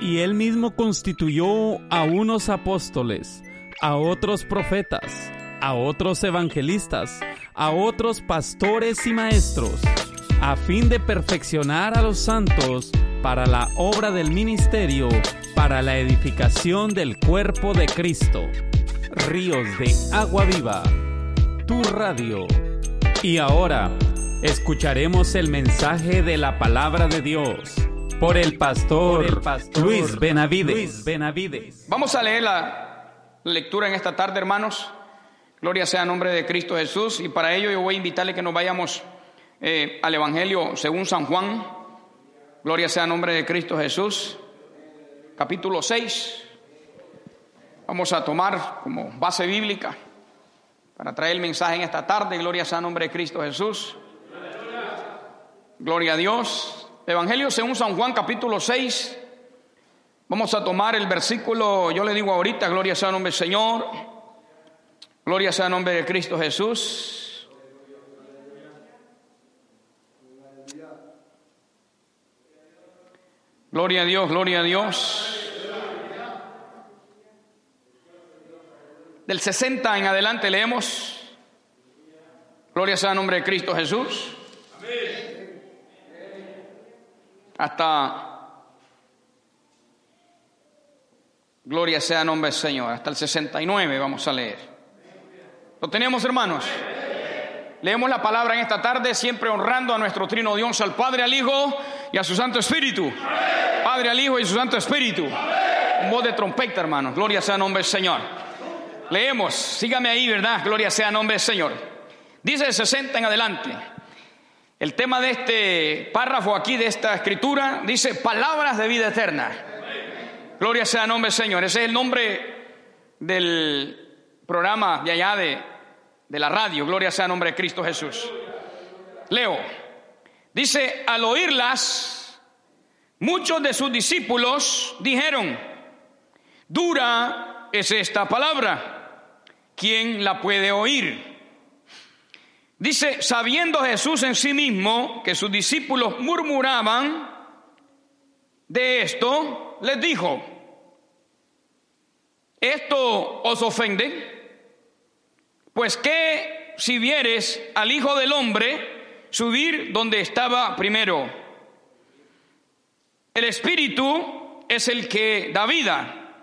Y él mismo constituyó a unos apóstoles, a otros profetas, a otros evangelistas, a otros pastores y maestros, a fin de perfeccionar a los santos para la obra del ministerio, para la edificación del cuerpo de Cristo. Ríos de agua viva, tu radio. Y ahora, escucharemos el mensaje de la palabra de Dios por el pastor, Luis, Benavides. Benavides. Vamos a leer la lectura en esta tarde, hermanos. Gloria sea en nombre de Cristo Jesús. Y para ello yo voy a invitarle que nos vayamos eh, al Evangelio según San Juan. Gloria sea en nombre de Cristo Jesús. Capítulo 6. Vamos a tomar como base bíblica para traer el mensaje en esta tarde. Gloria sea en nombre de Cristo Jesús. Gloria a Dios. Evangelio según San Juan capítulo 6. Vamos a tomar el versículo, yo le digo ahorita, gloria sea en nombre del Señor. Gloria sea en nombre de Cristo Jesús. Gloria a Dios, gloria a Dios. Del 60 en adelante leemos. Gloria sea en nombre de Cristo Jesús. Hasta Gloria sea nombre del Señor. Hasta el 69 vamos a leer. ¿Lo tenemos, hermanos? Leemos la palabra en esta tarde, siempre honrando a nuestro trino Dios, al Padre, al Hijo y a su Santo Espíritu. Padre, al Hijo y su Santo Espíritu. Un voz de trompeta, hermanos. Gloria sea nombre del Señor. Leemos, sígame ahí, ¿verdad? Gloria sea nombre del Señor. Dice el 60 en adelante. El tema de este párrafo aquí, de esta escritura, dice palabras de vida eterna. Gloria sea nombre Señor. Ese es el nombre del programa de allá de, de la radio. Gloria sea nombre de Cristo Jesús. Leo. Dice, al oírlas, muchos de sus discípulos dijeron, dura es esta palabra. ¿Quién la puede oír? Dice, sabiendo Jesús en sí mismo que sus discípulos murmuraban de esto, les dijo, ¿esto os ofende? Pues que si vieres al Hijo del Hombre subir donde estaba primero, el Espíritu es el que da vida,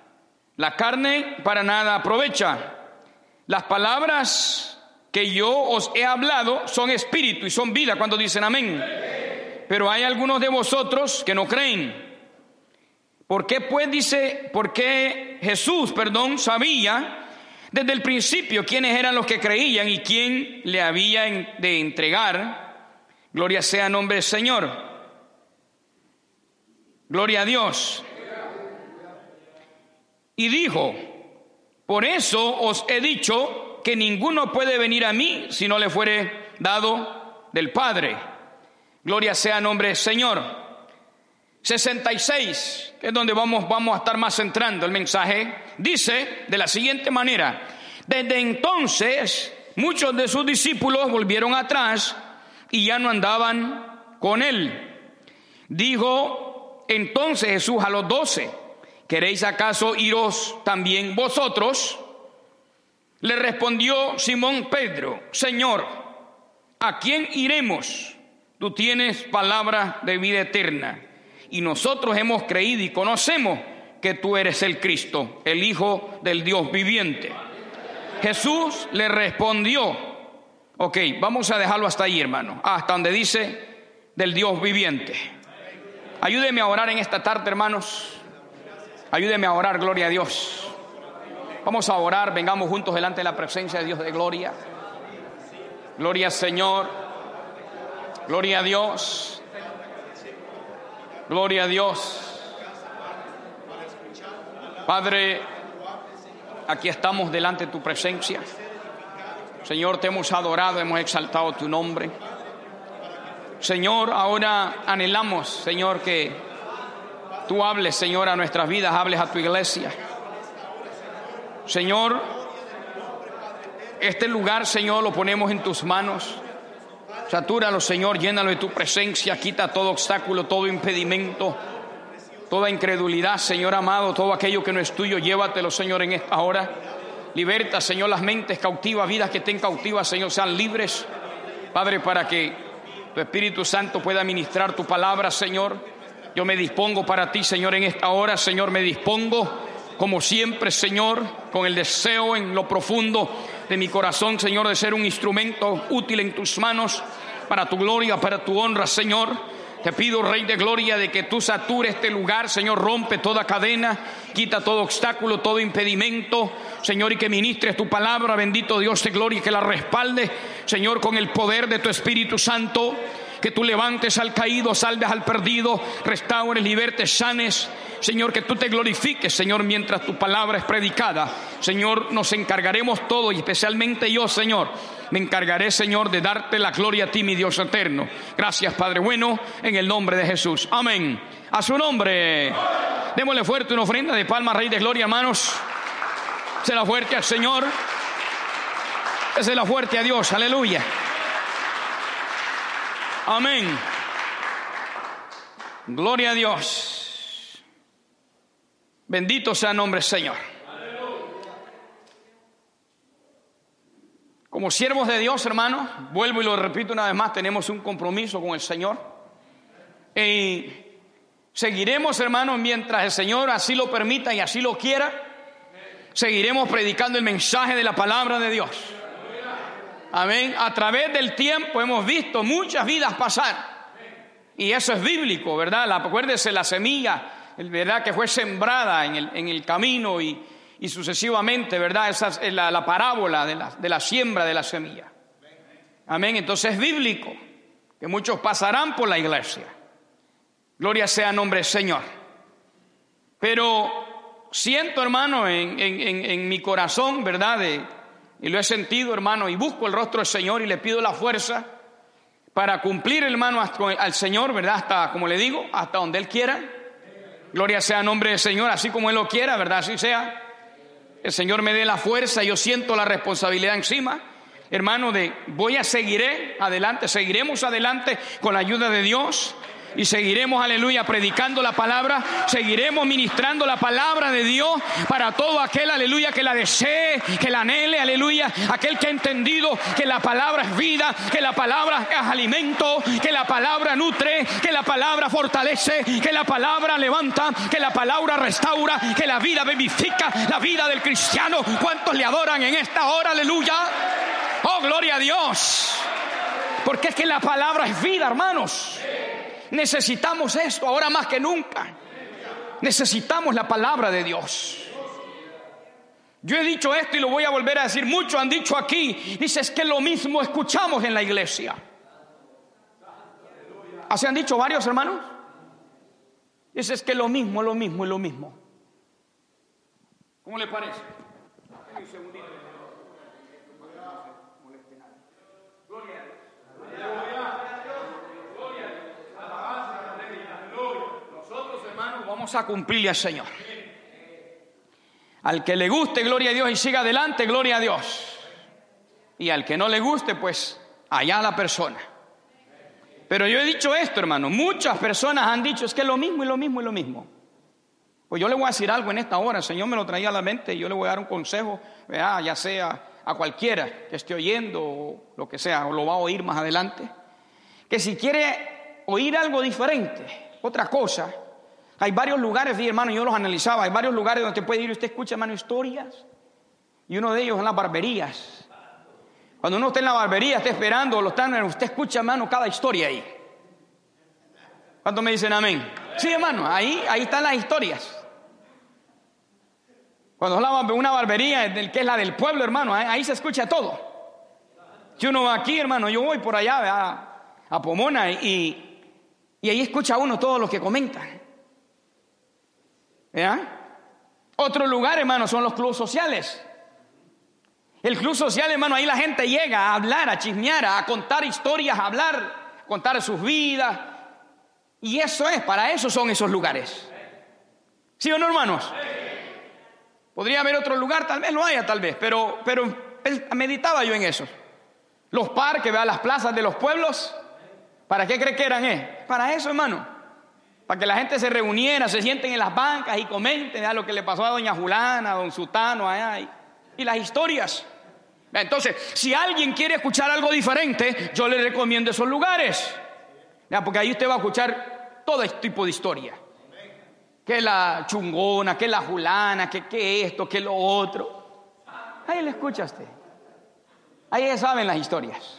la carne para nada aprovecha. Las palabras que yo os he hablado son espíritu y son vida cuando dicen amén. Pero hay algunos de vosotros que no creen. ¿Por qué pues dice, por qué Jesús, perdón, sabía desde el principio quiénes eran los que creían y quién le había de entregar? Gloria sea nombre del Señor. Gloria a Dios. Y dijo, por eso os he dicho que ninguno puede venir a mí si no le fuere dado del Padre. Gloria sea nombre Señor. 66, que es donde vamos, vamos a estar más centrando el mensaje, dice de la siguiente manera, desde entonces muchos de sus discípulos volvieron atrás y ya no andaban con él. Dijo entonces Jesús a los doce, ¿queréis acaso iros también vosotros? Le respondió Simón Pedro, Señor, ¿a quién iremos? Tú tienes palabra de vida eterna y nosotros hemos creído y conocemos que tú eres el Cristo, el Hijo del Dios viviente. Jesús le respondió, ok, vamos a dejarlo hasta ahí, hermano, hasta donde dice del Dios viviente. Ayúdeme a orar en esta tarde, hermanos. Ayúdeme a orar, gloria a Dios. Vamos a orar, vengamos juntos delante de la presencia de Dios de gloria. Gloria al Señor. Gloria a Dios. Gloria a Dios. Padre, aquí estamos delante de tu presencia. Señor, te hemos adorado, hemos exaltado tu nombre. Señor, ahora anhelamos, Señor, que tú hables, Señor, a nuestras vidas, hables a tu iglesia. Señor, este lugar, Señor, lo ponemos en tus manos. Satúralo, Señor, llénalo de tu presencia, quita todo obstáculo, todo impedimento. Toda incredulidad, Señor amado, todo aquello que no es tuyo, llévatelo, Señor, en esta hora. Liberta, Señor, las mentes cautivas, vidas que estén cautivas, Señor, sean libres. Padre, para que tu Espíritu Santo pueda ministrar tu palabra, Señor. Yo me dispongo para ti, Señor, en esta hora, Señor, me dispongo, como siempre, Señor, con el deseo en lo profundo de mi corazón, Señor, de ser un instrumento útil en tus manos, para tu gloria, para tu honra, Señor. Te pido, Rey de Gloria, de que tú satures este lugar, Señor, rompe toda cadena, quita todo obstáculo, todo impedimento, Señor, y que ministres tu palabra, bendito Dios de gloria, y que la respalde, Señor, con el poder de tu Espíritu Santo, que tú levantes al caído, salves al perdido, restaures, libertes, sanes, Señor, que tú te glorifiques, Señor, mientras tu palabra es predicada. Señor, nos encargaremos todo y especialmente yo, Señor, me encargaré, Señor, de darte la gloria a ti, mi Dios eterno. Gracias, Padre bueno, en el nombre de Jesús. Amén. A su nombre. Démosle fuerte una ofrenda de palma, Rey de Gloria, hermanos. la fuerte al Señor. la fuerte a Dios. Aleluya. Amén. Gloria a Dios. Bendito sea el nombre Señor. Como siervos de Dios, hermanos, vuelvo y lo repito una vez más, tenemos un compromiso con el Señor. Y seguiremos, hermanos, mientras el Señor así lo permita y así lo quiera. Seguiremos predicando el mensaje de la palabra de Dios. Amén. A través del tiempo hemos visto muchas vidas pasar. Y eso es bíblico, ¿verdad? Acuérdese la semilla ¿verdad? Que fue sembrada en el, en el camino y, y, sucesivamente, ¿verdad? Esa es la, la parábola de la, de la siembra de la semilla. Amén. Entonces es bíblico que muchos pasarán por la iglesia. Gloria sea nombre del Señor. Pero siento, hermano, en, en, en, mi corazón, ¿verdad? y lo he sentido, hermano, y busco el rostro del Señor y le pido la fuerza para cumplir, hermano, al Señor, ¿verdad? Hasta, como le digo, hasta donde Él quiera. Gloria sea a nombre del Señor, así como Él lo quiera, ¿verdad? Así sea. El Señor me dé la fuerza, yo siento la responsabilidad encima. Hermano, de voy a seguiré adelante, seguiremos adelante con la ayuda de Dios y seguiremos, aleluya, predicando la palabra, seguiremos ministrando la palabra de Dios para todo aquel, aleluya, que la desee, que la anhele, aleluya, aquel que ha entendido que la palabra es vida, que la palabra es alimento, que la palabra nutre, que la palabra fortalece, que la palabra levanta, que la palabra restaura, que la vida vivifica la vida del cristiano. ¿Cuántos le adoran en esta hora, aleluya? Oh, gloria a Dios. Porque es que la palabra es vida, hermanos. Necesitamos esto ahora más que nunca. Necesitamos la palabra de Dios. Yo he dicho esto y lo voy a volver a decir. Muchos han dicho aquí. Dice es que lo mismo escuchamos en la iglesia. ¿Así han dicho varios hermanos? Dice es que lo mismo, lo mismo lo mismo. ¿Cómo le parece? Vamos a cumplirle al Señor. Al que le guste, gloria a Dios, y siga adelante, gloria a Dios. Y al que no le guste, pues allá la persona. Pero yo he dicho esto, hermano. Muchas personas han dicho es que es lo mismo y lo mismo y lo mismo. Pues yo le voy a decir algo en esta hora. El Señor me lo traía a la mente y yo le voy a dar un consejo, ya sea a cualquiera que esté oyendo o lo que sea, o lo va a oír más adelante. Que si quiere oír algo diferente, otra cosa, hay varios lugares, sí, hermano, yo los analizaba, hay varios lugares donde usted puede ir y usted escucha, hermano, historias. Y uno de ellos son las barberías. Cuando uno está en la barbería, está esperando, lo están, usted escucha, hermano, cada historia ahí. ¿Cuántos me dicen amén? Sí, hermano, ahí, ahí están las historias. Cuando es una barbería, que es la del pueblo, hermano, ahí se escucha todo. Si uno va aquí, hermano, yo voy por allá a, a Pomona y, y ahí escucha uno todo lo que comentan. Otro lugar, hermano, son los clubes sociales. El club social, hermano, ahí la gente llega a hablar, a chismear, a contar historias, a hablar, a contar sus vidas. Y eso es, para eso son esos lugares. ¿Sí o no, hermanos? Podría haber otro lugar, tal vez no haya, tal vez, pero, pero meditaba yo en eso. Los parques, vea las plazas de los pueblos. ¿Para qué cree que eran? Eh? Para eso, hermano para que la gente se reuniera, se sienten en las bancas y comenten a lo que le pasó a doña Julana, a don Sutano, allá, y, y las historias. Entonces, si alguien quiere escuchar algo diferente, yo le recomiendo esos lugares. Porque ahí usted va a escuchar todo este tipo de historia. Que la chungona, que la julana, que, que esto, que lo otro. Ahí le escucha usted. Ahí saben las historias.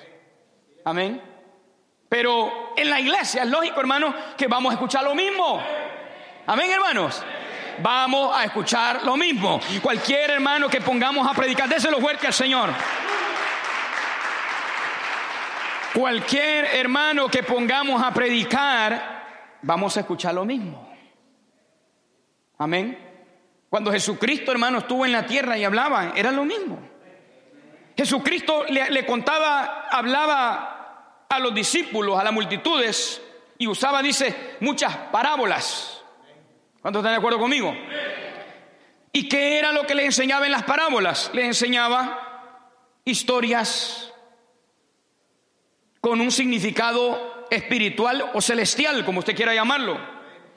Amén. Pero en la iglesia es lógico, hermano, que vamos a escuchar lo mismo. Amén, hermanos. Vamos a escuchar lo mismo. Cualquier hermano que pongamos a predicar, déselo fuerte al Señor. Cualquier hermano que pongamos a predicar, vamos a escuchar lo mismo. Amén. Cuando Jesucristo, hermano, estuvo en la tierra y hablaba, era lo mismo. Jesucristo le contaba, hablaba a los discípulos, a las multitudes, y usaba, dice, muchas parábolas. ¿Cuántos están de acuerdo conmigo? ¿Y qué era lo que les enseñaba en las parábolas? Les enseñaba historias con un significado espiritual o celestial, como usted quiera llamarlo.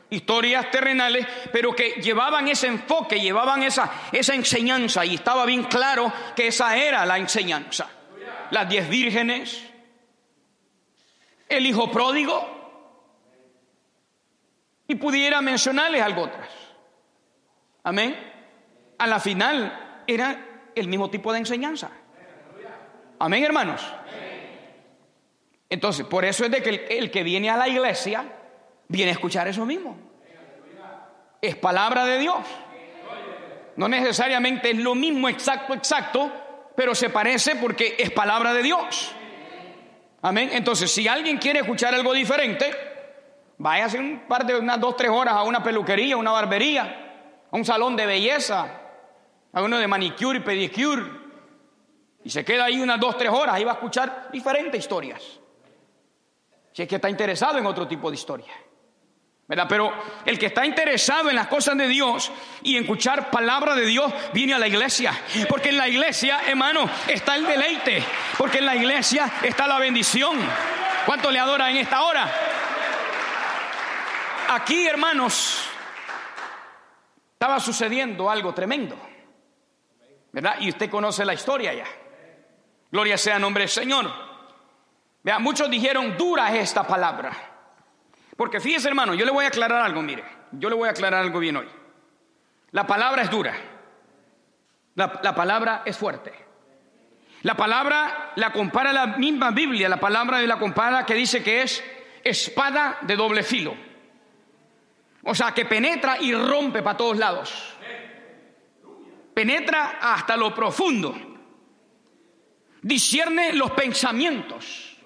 Historias terrenales, pero que llevaban ese enfoque, llevaban esa, esa enseñanza, y estaba bien claro que esa era la enseñanza. Las diez vírgenes, el hijo pródigo, y pudiera mencionarles algo otras. Amén. A la final era el mismo tipo de enseñanza. Amén, hermanos. Entonces, por eso es de que el, el, que viene a la iglesia viene a escuchar eso mismo. Es palabra de Dios. No necesariamente es lo mismo exacto, exacto, pero se parece porque es palabra de Dios. Amén. Entonces, si alguien quiere escuchar algo diferente, vaya hace un par de unas dos, tres horas a una peluquería, una barbería, a un salón de belleza, a uno de manicure y pedicure. Y se queda ahí unas dos, tres horas, ahí va a escuchar diferentes historias. Si es que está interesado en otro tipo de historia. ¿Verdad? Pero el que está interesado en las cosas de Dios y en escuchar palabra de Dios viene a la iglesia. Porque en la iglesia, hermano, está el deleite. Porque en la iglesia está la bendición. ¿Cuánto le adora en esta hora? Aquí, hermanos, estaba sucediendo algo tremendo. ¿Verdad? Y usted conoce la historia ya. Gloria sea el nombre del Señor. Vea, muchos dijeron, dura es esta palabra. Porque fíjese, hermano, yo le voy a aclarar algo, mire. Yo le voy a aclarar algo bien hoy. La palabra es dura. La, la palabra es fuerte. La palabra la compara la misma Biblia, la palabra de la compara que dice que es espada de doble filo. O sea, que penetra y rompe para todos lados. Penetra hasta lo profundo. Discierne los pensamientos.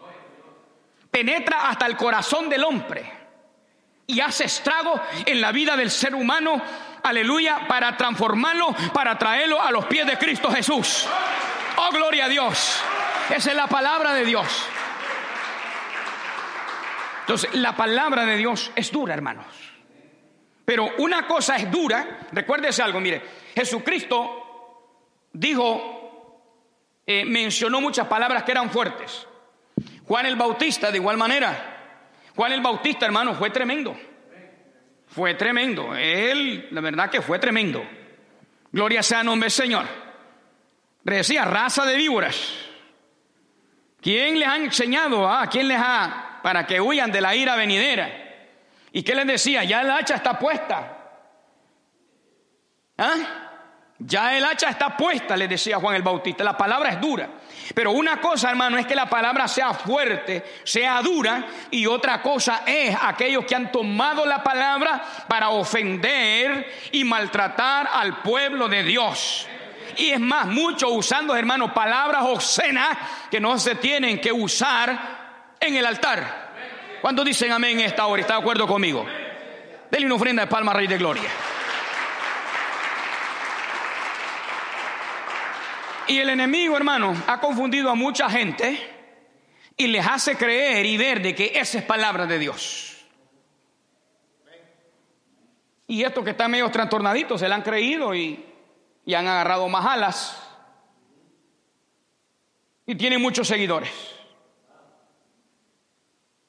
Penetra hasta el corazón del hombre y hace estrago en la vida del ser humano, aleluya, para transformarlo, para traerlo a los pies de Cristo Jesús. Oh, gloria a Dios. Esa es la palabra de Dios. Entonces, la palabra de Dios es dura, hermanos. Pero una cosa es dura, recuérdese algo, mire, Jesucristo dijo, eh, mencionó muchas palabras que eran fuertes. Juan el Bautista, de igual manera, Juan el Bautista, hermano, fue tremendo. Fue tremendo. Él, la verdad que fue tremendo. Gloria sea a nombre del Señor. Decía, raza de víboras. ¿Quién les ha enseñado? Ah, ¿Quién les ha? Para que huyan de la ira venidera. ¿Y qué les decía? Ya el hacha está puesta. ¿Ah? Ya el hacha está puesta, le decía Juan el Bautista. La palabra es dura. Pero una cosa, hermano, es que la palabra sea fuerte, sea dura, y otra cosa es aquellos que han tomado la palabra para ofender y maltratar al pueblo de Dios. Y es más, muchos usando, hermano, palabras obscenas que no se tienen que usar en el altar. ¿Cuántos dicen amén en esta hora? ¿Está de acuerdo conmigo? Denle una ofrenda de palma, Rey de Gloria. Y el enemigo, hermano, ha confundido a mucha gente y les hace creer y ver de que esa es palabra de Dios. Y estos que están medio trastornaditos se la han creído y, han agarrado más alas. Y tienen muchos seguidores.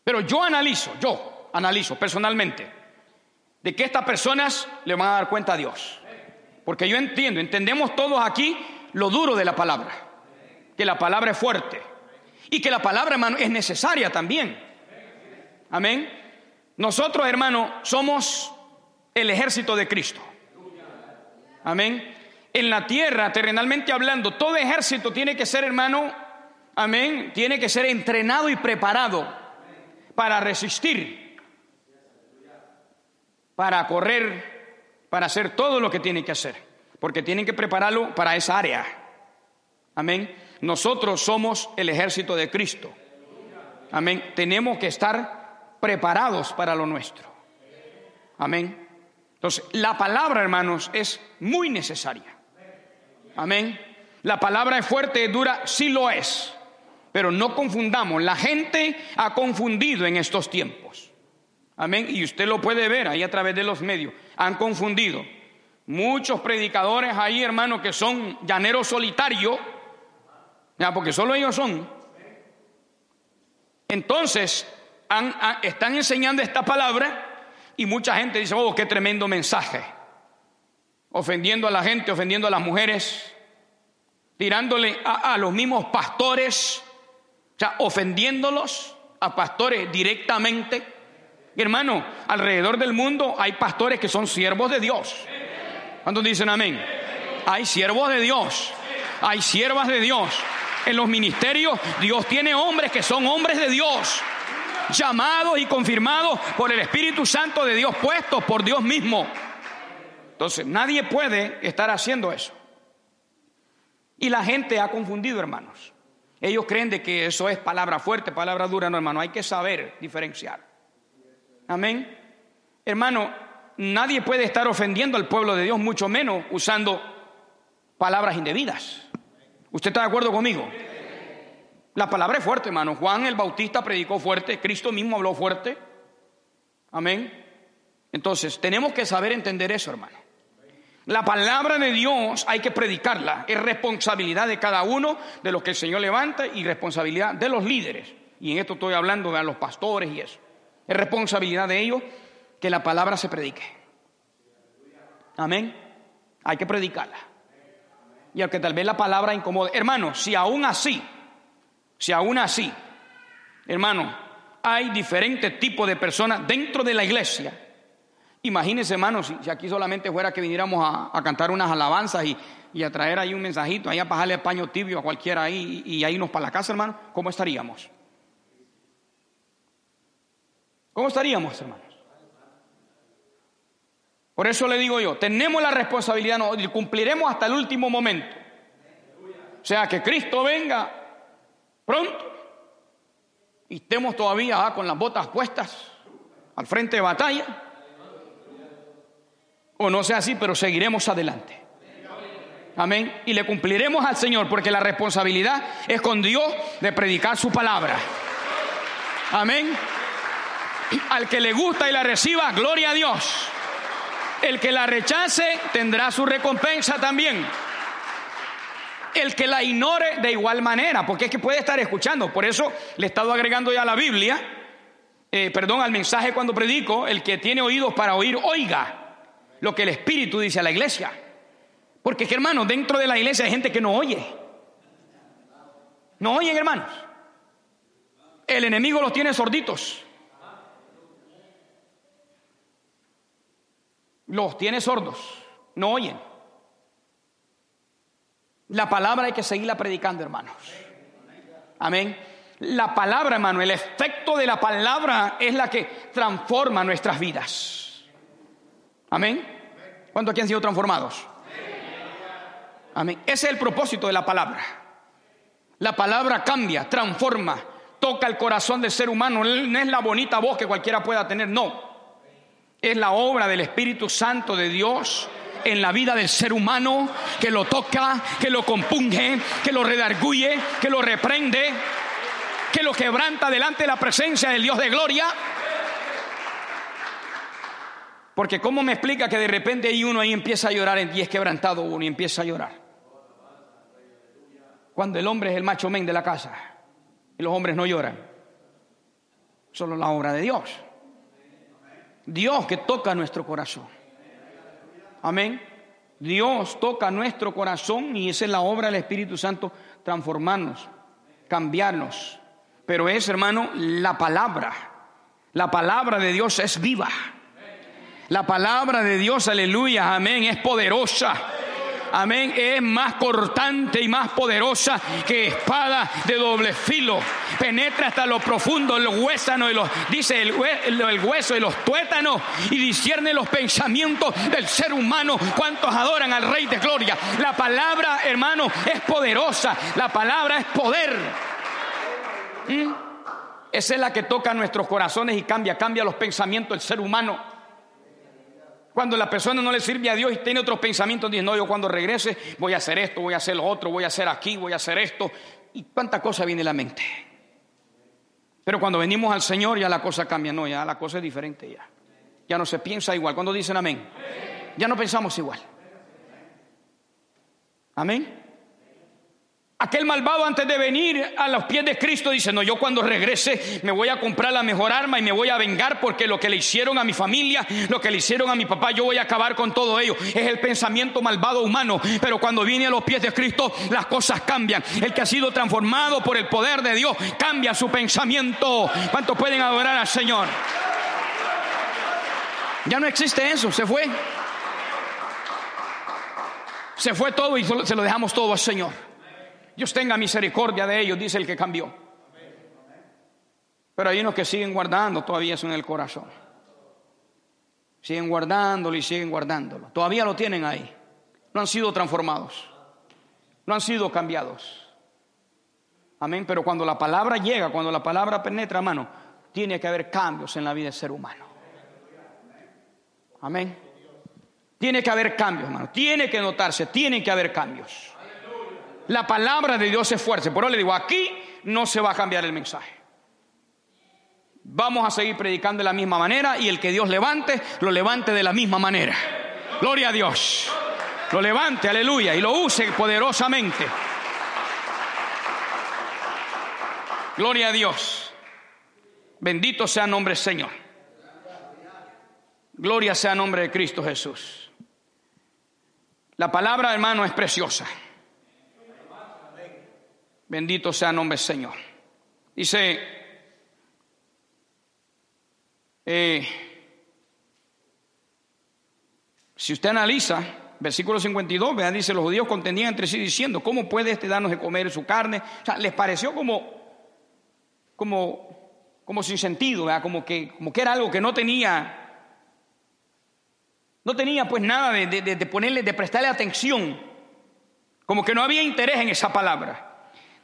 Pero yo analizo, yo analizo personalmente. de que estas personas le van a dar cuenta a Dios. Porque yo entiendo, entendemos todos aquí lo duro de la palabra, que la palabra es fuerte y que la palabra, hermano, es necesaria también. Amén. Nosotros, hermano, somos el ejército de Cristo. Amén. En la tierra, terrenalmente hablando, todo ejército tiene que ser, hermano, amén, tiene que ser entrenado y preparado para resistir, para correr, para hacer todo lo que tiene que hacer, porque tienen que prepararlo para esa área. Amén. Nosotros somos el ejército de Cristo. Amén. Tenemos que estar preparados para lo nuestro. Amén. Entonces, la palabra, hermanos, es muy necesaria. Amén. La palabra es fuerte, es dura, sí lo es. Pero no confundamos, la gente ha confundido en estos tiempos. Amén. Y usted lo puede ver ahí a través de los medios. Han confundido. Muchos predicadores ahí, hermanos, que son llaneros solitarios, ya, porque solo ellos son. Entonces, están enseñando esta palabra y mucha gente dice, oh, qué tremendo mensaje. Ofendiendo a la gente, ofendiendo a las mujeres, tirándole a, a los mismos pastores, o sea, ofendiéndolos a pastores directamente. hermano, alrededor del mundo hay pastores que son siervos de Dios. ¿Cuántos dicen amén? Hay siervos de Dios, hay siervas de Dios. En los ministerios Dios tiene hombres que son hombres de Dios llamados y confirmados por el Espíritu Santo de Dios, puestos por Dios mismo. Entonces, nadie puede estar haciendo eso. Y la gente ha confundido, hermanos. Ellos creen de que eso es palabra fuerte, palabra dura. No, hermano, hay que saber diferenciar. Amén. Hermano, nadie puede estar ofendiendo al pueblo de Dios, mucho menos usando palabras indebidas. ¿Usted está de acuerdo conmigo? La palabra es fuerte, hermano. Juan el Bautista predicó fuerte, Cristo mismo habló fuerte. Amén. Entonces, tenemos que saber entender eso, hermano. La palabra de Dios hay que predicarla. Es responsabilidad de cada uno de los que el Señor levanta y responsabilidad de los líderes. Y en esto estoy hablando de los pastores y eso. Es responsabilidad de ellos que la palabra se predique. Amén. Hay que predicarla. Y aunque tal vez la palabra incomode. Hermano, si aún así si aún así, hermano, hay diferentes tipos de personas dentro de la iglesia. Imagínense, hermano, si, aquí solamente fuera que viniéramos a, cantar unas alabanzas y, a traer ahí un mensajito, ahí a bajarle paño tibio a cualquiera ahí y, ahí nos para la casa, hermano, ¿cómo estaríamos? ¿Cómo estaríamos, hermanos? Por eso le digo yo, tenemos la responsabilidad y cumpliremos hasta el último momento. O sea, que Cristo venga pronto y estemos todavía ah, con las botas puestas al frente de batalla. O no sea así, pero seguiremos adelante. Amén. Y le cumpliremos al Señor porque la responsabilidad es con Dios de predicar su palabra. Amén. Al que le gusta y la reciba, gloria a Dios. El que la rechace tendrá su recompensa también el que la ignore de igual manera, porque es que puede estar escuchando. Por eso le he estado agregando ya a la Biblia, eh, perdón, al mensaje cuando predico, el que tiene oídos para oír, oiga lo que el Espíritu dice a la iglesia. Porque hermanos, dentro de la iglesia hay gente que no oye. No oyen, hermanos. El enemigo los tiene sorditos. Los tiene sordos. No oyen. La palabra hay que seguirla predicando, hermanos. Amén. La palabra, hermano, el efecto de la palabra es la que transforma nuestras vidas. Amén. ¿Cuántos aquí han sido transformados? Amén. Ese es el propósito de la palabra. La palabra cambia, transforma, toca el corazón del ser humano. No es la bonita voz que cualquiera pueda tener, no. Es la obra del Espíritu Santo de Dios en la vida del ser humano, que lo toca, que lo compunge, que lo redarguye, que lo reprende, que lo quebranta delante de la presencia del Dios de gloria. Porque ¿cómo me explica que de repente hay uno ahí empieza a llorar y es quebrantado uno y empieza a llorar? Cuando el hombre es el macho men de la casa y los hombres no lloran. Solo la obra de Dios. Dios que toca nuestro corazón. Amén. Dios toca nuestro corazón y esa es la obra del Espíritu Santo, transformarnos, cambiarnos. Pero es, hermano, la palabra. La palabra de Dios es viva. La palabra de Dios, aleluya, amén, es poderosa amén, es más cortante y más poderosa que espada de doble filo. Penetra hasta lo profundo, los huesanos y los, dice el, el hueso y los tuétanos y discierne los pensamientos del ser humano. ¿Cuántos adoran al Rey de Gloria? La palabra, hermano, es poderosa. La palabra es poder. ¿Mm? Esa es la que toca nuestros corazones y cambia, cambia los pensamientos del ser humano. Cuando la persona no le sirve a Dios y tiene otros pensamientos, dice, no, yo cuando regrese voy a hacer esto, voy a hacer lo otro, voy a hacer aquí, voy a hacer esto. Y cuánta cosa viene a la mente. Pero cuando venimos al Señor ya la cosa cambia, no, ya la cosa es diferente ya. Ya no se piensa igual. Cuando dicen amén, ya no pensamos igual. Amén. Aquel malvado antes de venir a los pies de Cristo dice, no, yo cuando regrese me voy a comprar la mejor arma y me voy a vengar porque lo que le hicieron a mi familia, lo que le hicieron a mi papá, yo voy a acabar con todo ello. Es el pensamiento malvado humano, pero cuando viene a los pies de Cristo las cosas cambian. El que ha sido transformado por el poder de Dios cambia su pensamiento. ¿Cuántos pueden adorar al Señor? Ya no existe eso, se fue. Se fue todo y se lo dejamos todo al Señor. Dios tenga misericordia de ellos, dice el que cambió. Pero hay unos que siguen guardando todavía eso en el corazón. Siguen guardándolo y siguen guardándolo. Todavía lo tienen ahí. No han sido transformados. No han sido cambiados. Amén. Pero cuando la palabra llega, cuando la palabra penetra, hermano, tiene que haber cambios en la vida del ser humano. Amén. Tiene que haber cambios, hermano. Tiene que notarse, tiene que haber cambios. La palabra de Dios es fuerte. Por eso le digo, aquí no se va a cambiar el mensaje. Vamos a seguir predicando de la misma manera y el que Dios levante, lo levante de la misma manera. Gloria a Dios. Lo levante, aleluya, y lo use poderosamente. Gloria a Dios. Bendito sea el nombre del Señor. Gloria sea el nombre de Cristo Jesús. La palabra, hermano, es preciosa. Bendito sea el nombre del Señor. Dice, eh, si usted analiza, versículo 52, vean, dice, los judíos contendían entre sí diciendo, ¿cómo puede este darnos de comer su carne? O sea, les pareció como, como, como sin sentido, Como que, como que era algo que no tenía, no tenía pues nada de, de ponerle, de prestarle atención, como que no había interés en esa palabra.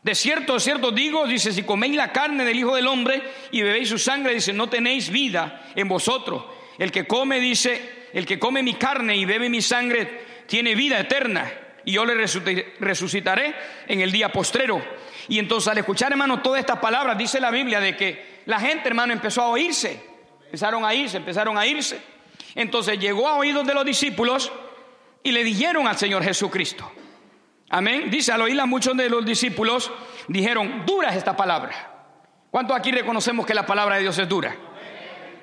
De cierto, de cierto digo, dice, si coméis la carne del Hijo del Hombre y bebéis su sangre, dice, no tenéis vida en vosotros. El que come, dice, el que come mi carne y bebe mi sangre, tiene vida eterna. Y yo le resucitaré en el día postrero. Y entonces al escuchar, hermano, todas estas palabras, dice la Biblia de que la gente, hermano, empezó a oírse. Empezaron a irse, empezaron a irse. Entonces llegó a oídos de los discípulos y le dijeron al Señor Jesucristo. Amén. Dice, al oírla muchos de los discípulos dijeron, dura es esta palabra. ¿Cuántos aquí reconocemos que la palabra de Dios es dura?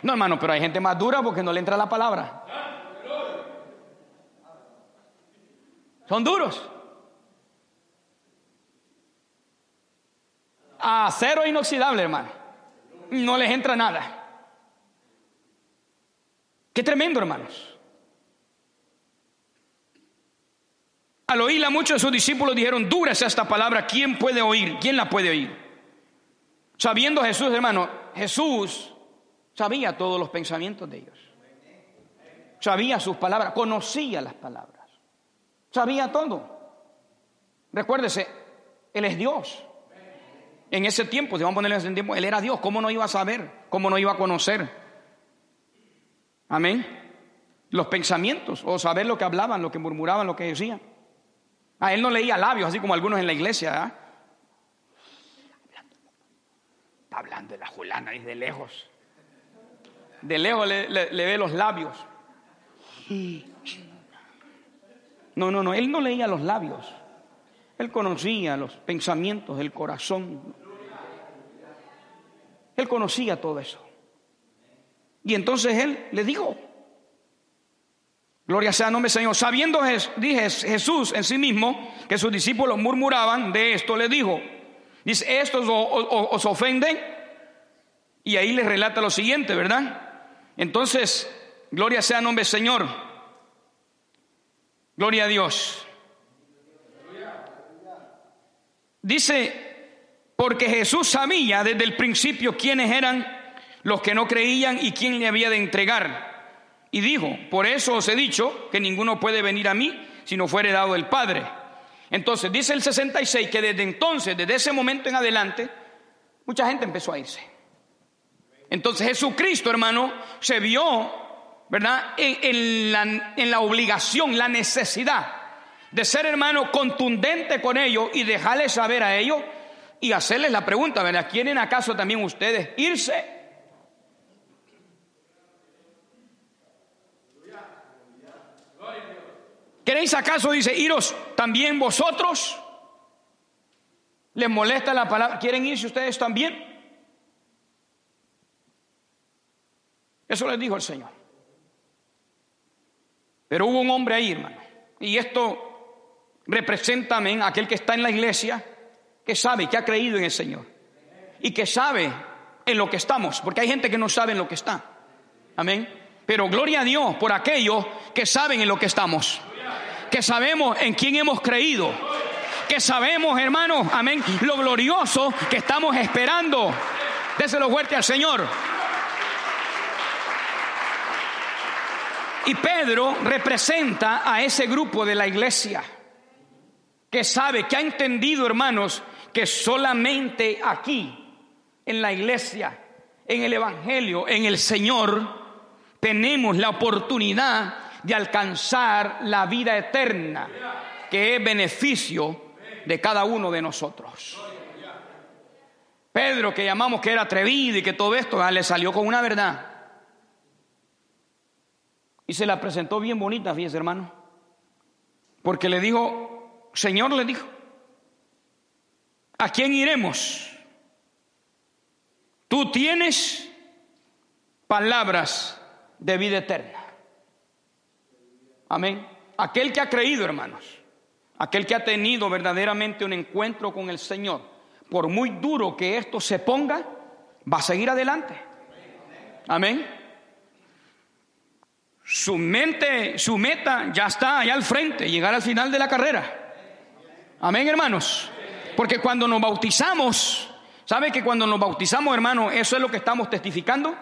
No, hermano, pero hay gente más dura porque no le entra la palabra. Son duros. Acero inoxidable, hermano. No les entra nada. Qué tremendo, hermanos. Al oírla muchos de sus discípulos dijeron, dura es esta palabra, ¿quién puede oír? ¿Quién la puede oír? Sabiendo Jesús, hermano, Jesús sabía todos los pensamientos de ellos. Sabía sus palabras, conocía las palabras. Sabía todo. Recuérdese, Él es Dios. En ese tiempo, si vamos a ponerle ese tiempo, Él era Dios. ¿Cómo no iba a saber? ¿Cómo no iba a conocer? Amén. Los pensamientos, o saber lo que hablaban, lo que murmuraban, lo que decían. Ah, él no leía labios, así como algunos en la iglesia. Está hablando de la Julana de lejos. De lejos le, ve los labios. No, no, no, él no leía los labios. Él conocía los pensamientos del corazón. Él conocía todo eso. Y entonces él le dijo, Gloria sea nombre Señor. Sabiendo dije Jesús en sí mismo que sus discípulos murmuraban de esto, le dijo, dice, estos os, ofenden. Y ahí les relata lo siguiente, ¿verdad? Entonces, gloria sea nombre Señor. Gloria a Dios. Dice, porque Jesús sabía desde el principio quiénes eran los que no creían y quién le había de entregar. Y dijo, por eso os he dicho que ninguno puede venir a mí si no fuere dado el Padre. Entonces, dice el 66 que desde entonces, desde ese momento en adelante, mucha gente empezó a irse. Entonces Jesucristo, hermano, se vio, ¿verdad?, en, la, en la obligación, la necesidad de ser, hermano, contundente con ellos y dejarles saber a ellos y hacerles la pregunta, ¿verdad? ¿Quieren acaso también ustedes irse? ¿Queréis acaso, dice, iros también vosotros? ¿Les molesta la palabra? ¿Quieren irse ustedes también? Eso les dijo el Señor. Pero hubo un hombre ahí, hermano. Y esto representa, amén, aquel que está en la iglesia, que sabe, que ha creído en el Señor. Y que sabe en lo que estamos. Porque hay gente que no sabe en lo que está. Amén. Pero gloria a Dios por aquellos que saben en lo que estamos que sabemos en quién hemos creído, que sabemos, hermanos, amén, lo glorioso que estamos esperando. Déselo fuerte al Señor. Y Pedro representa a ese grupo de la iglesia que sabe, que ha entendido, hermanos, que solamente aquí, en la iglesia, en el Evangelio, en el Señor, tenemos la oportunidad de alcanzar la vida eterna, que es beneficio de cada uno de nosotros. Pedro, que llamamos que era atrevido y que todo esto, ah, le salió con una verdad. Y se la presentó bien bonita, fíjese hermano. Porque le dijo, Señor le dijo, ¿a quién iremos? Tú tienes palabras de vida eterna. Amén. Aquel que ha creído, hermanos, aquel que ha tenido verdaderamente un encuentro con el Señor, por muy duro que esto se ponga, va a seguir adelante. Amén. Su mente, su meta ya está allá al frente, llegar al final de la carrera. Amén, hermanos. Porque cuando nos bautizamos, ¿sabe que cuando nos bautizamos, hermanos, eso es lo que estamos testificando?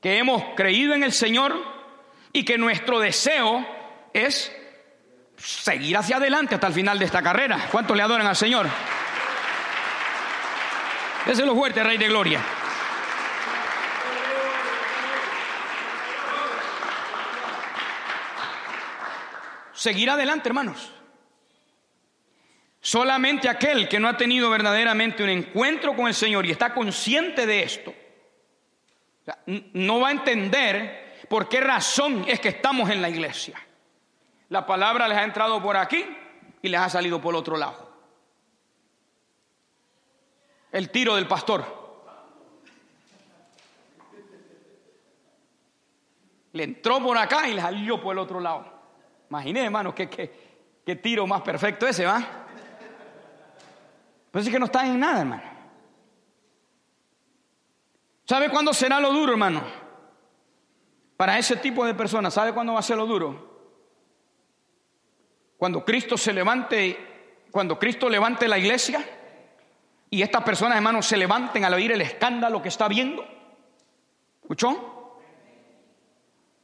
Que hemos creído en el Señor y que nuestro deseo es seguir hacia adelante hasta el final de esta carrera. ¿Cuántos le adoran al Señor? Ese es lo fuerte, Rey de Gloria. Seguir adelante, hermanos. Solamente aquel que no ha tenido verdaderamente un encuentro con el Señor y está consciente de esto, no va a entender ¿Por qué razón es que estamos en la iglesia? La palabra les ha entrado por aquí y les ha salido por otro lado. El tiro del pastor. Le entró por acá y le salió por el otro lado. Imaginé, hermano, qué, qué, tiro más perfecto ese, ¿va? Pues es que no está en nada, hermano. ¿Sabe cuándo será lo duro, hermano? Para ese tipo de personas, ¿sabe cuándo va a ser lo duro? Cuando Cristo se levante, cuando Cristo levante la iglesia y estas personas, hermanos, se levanten al oír el escándalo que está viendo. ¿Escuchó?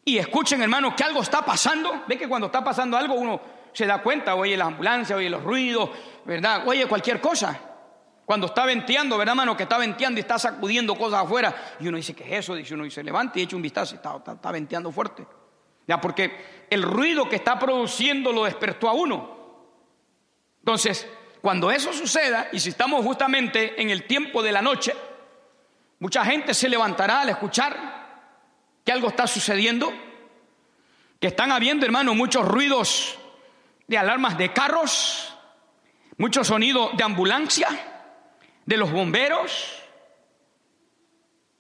Y escuchen, hermanos, que algo está pasando. Ve que cuando está pasando algo uno se da cuenta, oye la ambulancia, oye los ruidos, ¿verdad? Oye cualquier cosa. Cuando está venteando, ¿verdad, mano? Que está venteando y está sacudiendo cosas afuera. Y uno dice, ¿qué es eso? Dice uno, y se levanta y echa un vistazo está, está, venteando fuerte. Ya, porque el ruido que está produciendo lo despertó a uno. Entonces, cuando eso suceda, y si estamos justamente en el tiempo de la noche, mucha gente se levantará al escuchar que algo está sucediendo, que están habiendo, hermano, muchos ruidos de alarmas de carros, mucho sonido de ambulancia de los bomberos.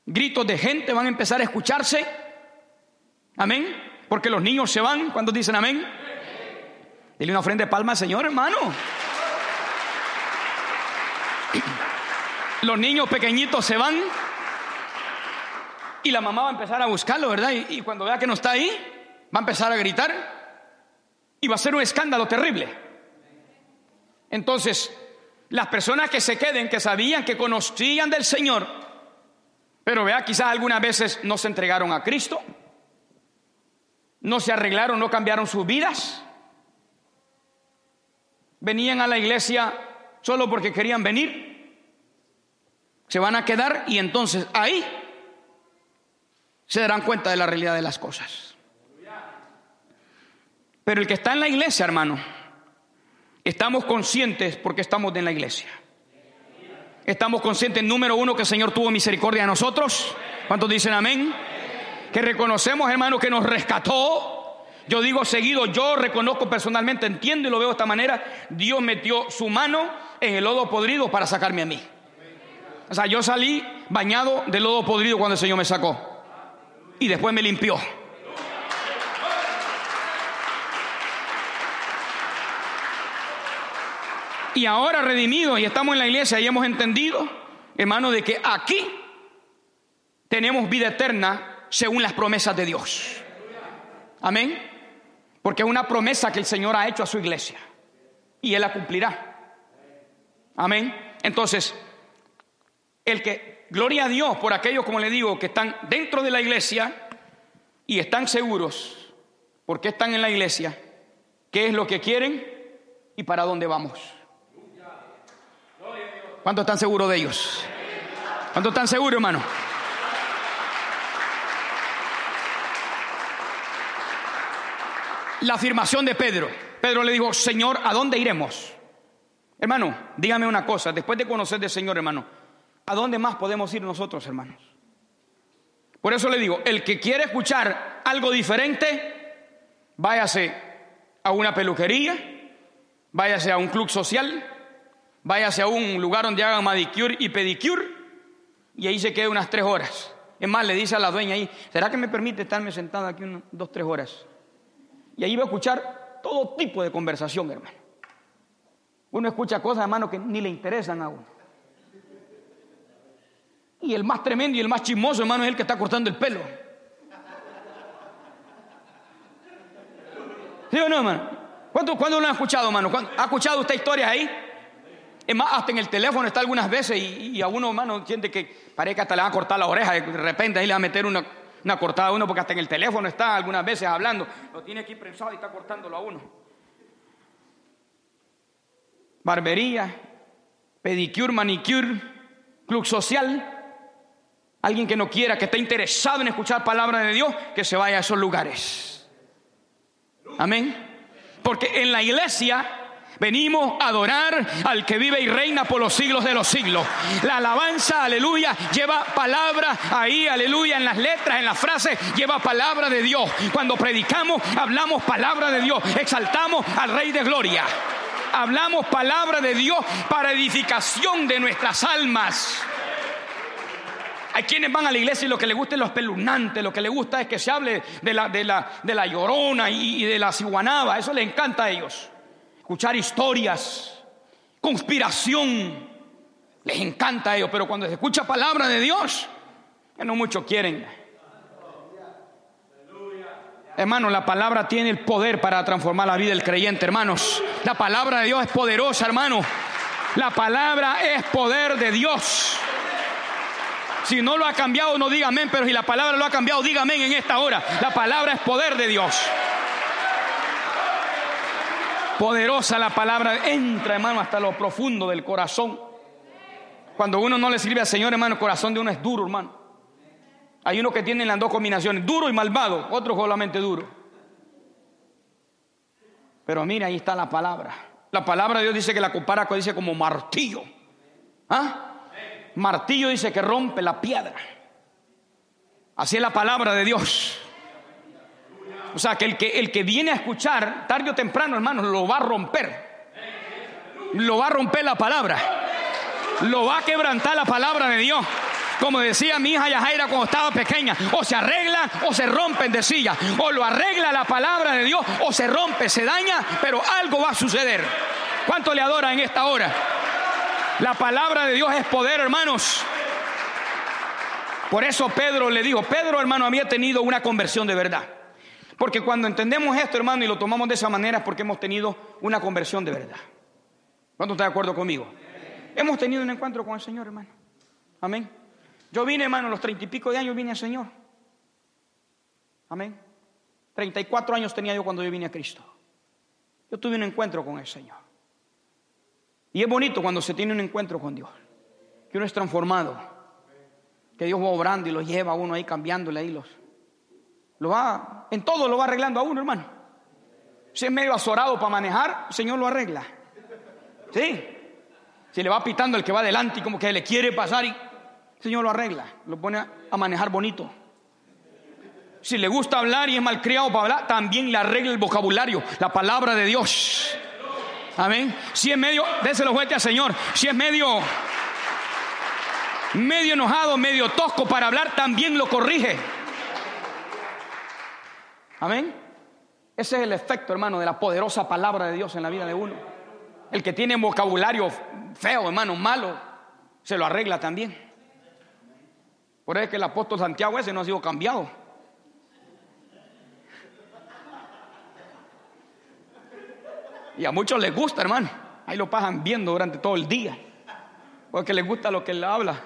gritos de gente van a empezar a escucharse. Amén. Porque los niños se van cuando dicen amén. Dile una ofrenda de palma al Señor, hermano. Los niños pequeñitos se van y la mamá va a empezar a buscarlo, ¿verdad? Y, y, cuando vea que no está ahí, va a empezar a gritar y va a ser un escándalo terrible. Entonces, las personas que se queden, que sabían, que conocían del Señor, pero vea, quizás algunas veces no se entregaron a Cristo, no se arreglaron, no cambiaron sus vidas, venían a la iglesia solo porque querían venir, se van a quedar y entonces ahí se darán cuenta de la realidad de las cosas. Pero el que está en la iglesia, hermano, estamos conscientes porque estamos en la iglesia. Estamos conscientes, número uno, que el Señor tuvo misericordia de nosotros. ¿Cuántos dicen amén? Que reconocemos, hermano, que nos rescató. Yo digo seguido, yo reconozco personalmente, entiendo y lo veo de esta manera. Dios metió su mano en el lodo podrido para sacarme a mí. O sea, yo salí bañado de lodo podrido cuando el Señor me sacó. Y después me limpió. Y ahora redimidos y estamos en la iglesia y hemos entendido, hermano, de que aquí tenemos vida eterna según las promesas de Dios. Amén. Porque es una promesa que el Señor ha hecho a su iglesia. Y Él la cumplirá. Amén. Entonces, el que, gloria a Dios por aquellos, como le digo, que están dentro de la iglesia y están seguros, porque están en la iglesia, qué es lo que quieren y para dónde vamos. ¿Cuántos están seguros de ellos? ¿Cuántos están seguros, hermano? La afirmación de Pedro. Pedro le dijo, Señor, ¿a dónde iremos? Hermano, dígame una cosa, después de conocer del Señor, hermano, ¿a dónde más podemos ir nosotros, hermanos? Por eso le digo, el que quiere escuchar algo diferente, váyase a una peluquería, váyase a un club social, váyase a un lugar donde hagan manicure y pedicure, y ahí se quede unas tres horas. Es más, le dice a la dueña ahí, ¿será que me permite estarme sentado aquí unas dos, tres horas? Y ahí va a escuchar todo tipo de conversación, hermano. Uno escucha cosas, hermano, que ni le interesan a uno. Y el más tremendo y el más chismoso, hermano, es el que está cortando el pelo. ¿Sí o no, hermano? ¿Cuándo, ¿Cuándo lo han escuchado, hermano? ¿Ha escuchado usted historias ahí? Es más, hasta en el teléfono está algunas veces y, a uno, hermano, siente que parece que hasta le van a cortar la oreja. De repente ahí le va a meter una, una cortada a uno porque hasta en el teléfono está algunas veces hablando. Lo tiene aquí prensado y está cortándolo a uno. Barbería, pedicure, manicure, club social. Alguien que no quiera, que esté interesado en escuchar palabra de Dios, que se vaya a esos lugares. Amén. Porque en la iglesia venimos a adorar al que vive y reina por los siglos de los siglos. La alabanza, aleluya, lleva palabra ahí, aleluya, en las letras, en las frases, lleva palabra de Dios. Cuando predicamos, hablamos palabra de Dios, exaltamos al Rey de Gloria. Hablamos palabra de Dios para edificación de nuestras almas. Hay quienes van a la iglesia y lo que les gusta es lo espeluznante, lo que les gusta es que se hable de la, de la, de la llorona y, de la ciguanaba, eso les encanta a ellos. Escuchar historias, conspiración, les encanta a ellos, pero cuando se escucha palabra de Dios, que no muchos quieren. Hermano, la palabra tiene el poder para transformar la vida del creyente, hermanos. La palabra de Dios es poderosa, hermano. La palabra es poder de Dios. Si no lo ha cambiado, no diga amén, pero si la palabra lo ha cambiado, diga amén en esta hora. La palabra es poder de Dios. Poderosa la palabra, entra hermano hasta lo profundo del corazón. Cuando uno no le sirve al Señor, hermano, el corazón de uno es duro, hermano. Hay uno que tiene las dos combinaciones, duro y malvado, otro solamente duro. Pero mira, ahí está la palabra. La palabra de Dios dice que la compara, dice como martillo. ¿Ah? martillo dice que rompe la piedra. Así es la palabra de Dios. O sea, que el que, el que viene a escuchar, tarde o temprano, hermanos, lo va a romper. Lo va a romper la palabra. Lo va a quebrantar la palabra de Dios. Como decía mi hija Yajaira cuando estaba pequeña, o se arregla o se rompen de silla. O lo arregla la palabra de Dios o se rompe, se daña, pero algo va a suceder. ¿Cuánto le adora en esta hora? La palabra de Dios es poder, hermanos. Por eso Pedro le dijo, Pedro hermano había tenido una conversión de verdad. Porque cuando entendemos esto, hermano, y lo tomamos de esa manera es porque hemos tenido una conversión de verdad. ¿Cuánto está de acuerdo conmigo? Hemos tenido un encuentro con el Señor, hermano. Amén. Yo vine, hermano, a los treinta y pico de años vine al Señor. Amén. Treinta y cuatro años tenía yo cuando yo vine a Cristo. Yo tuve un encuentro con el Señor. Y es bonito cuando se tiene un encuentro con Dios. Que uno es transformado. Que Dios va obrando y lo lleva a uno ahí cambiándole ahí los. Lo va, en todo lo va arreglando a uno, hermano. Si es medio azorado para manejar, Señor lo arregla. Sí. Si le va pitando el que va adelante y como que le quiere pasar y Señor lo arregla, lo pone a manejar bonito. Si le gusta hablar y es malcriado para hablar, también le arregla el vocabulario, la palabra de Dios. Amén. Si es medio, déselo fuerte al Señor. Si es medio, medio enojado, medio tosco para hablar, también lo corrige. Amén. Ese es el efecto, hermano, de la poderosa palabra de Dios en la vida de uno. El que tiene vocabulario feo, hermano, malo, se lo arregla también. Por eso es que el apóstol Santiago ese no ha sido cambiado. Y a muchos les gusta, hermano. Ahí lo pasan viendo durante todo el día. Porque les gusta lo que él habla.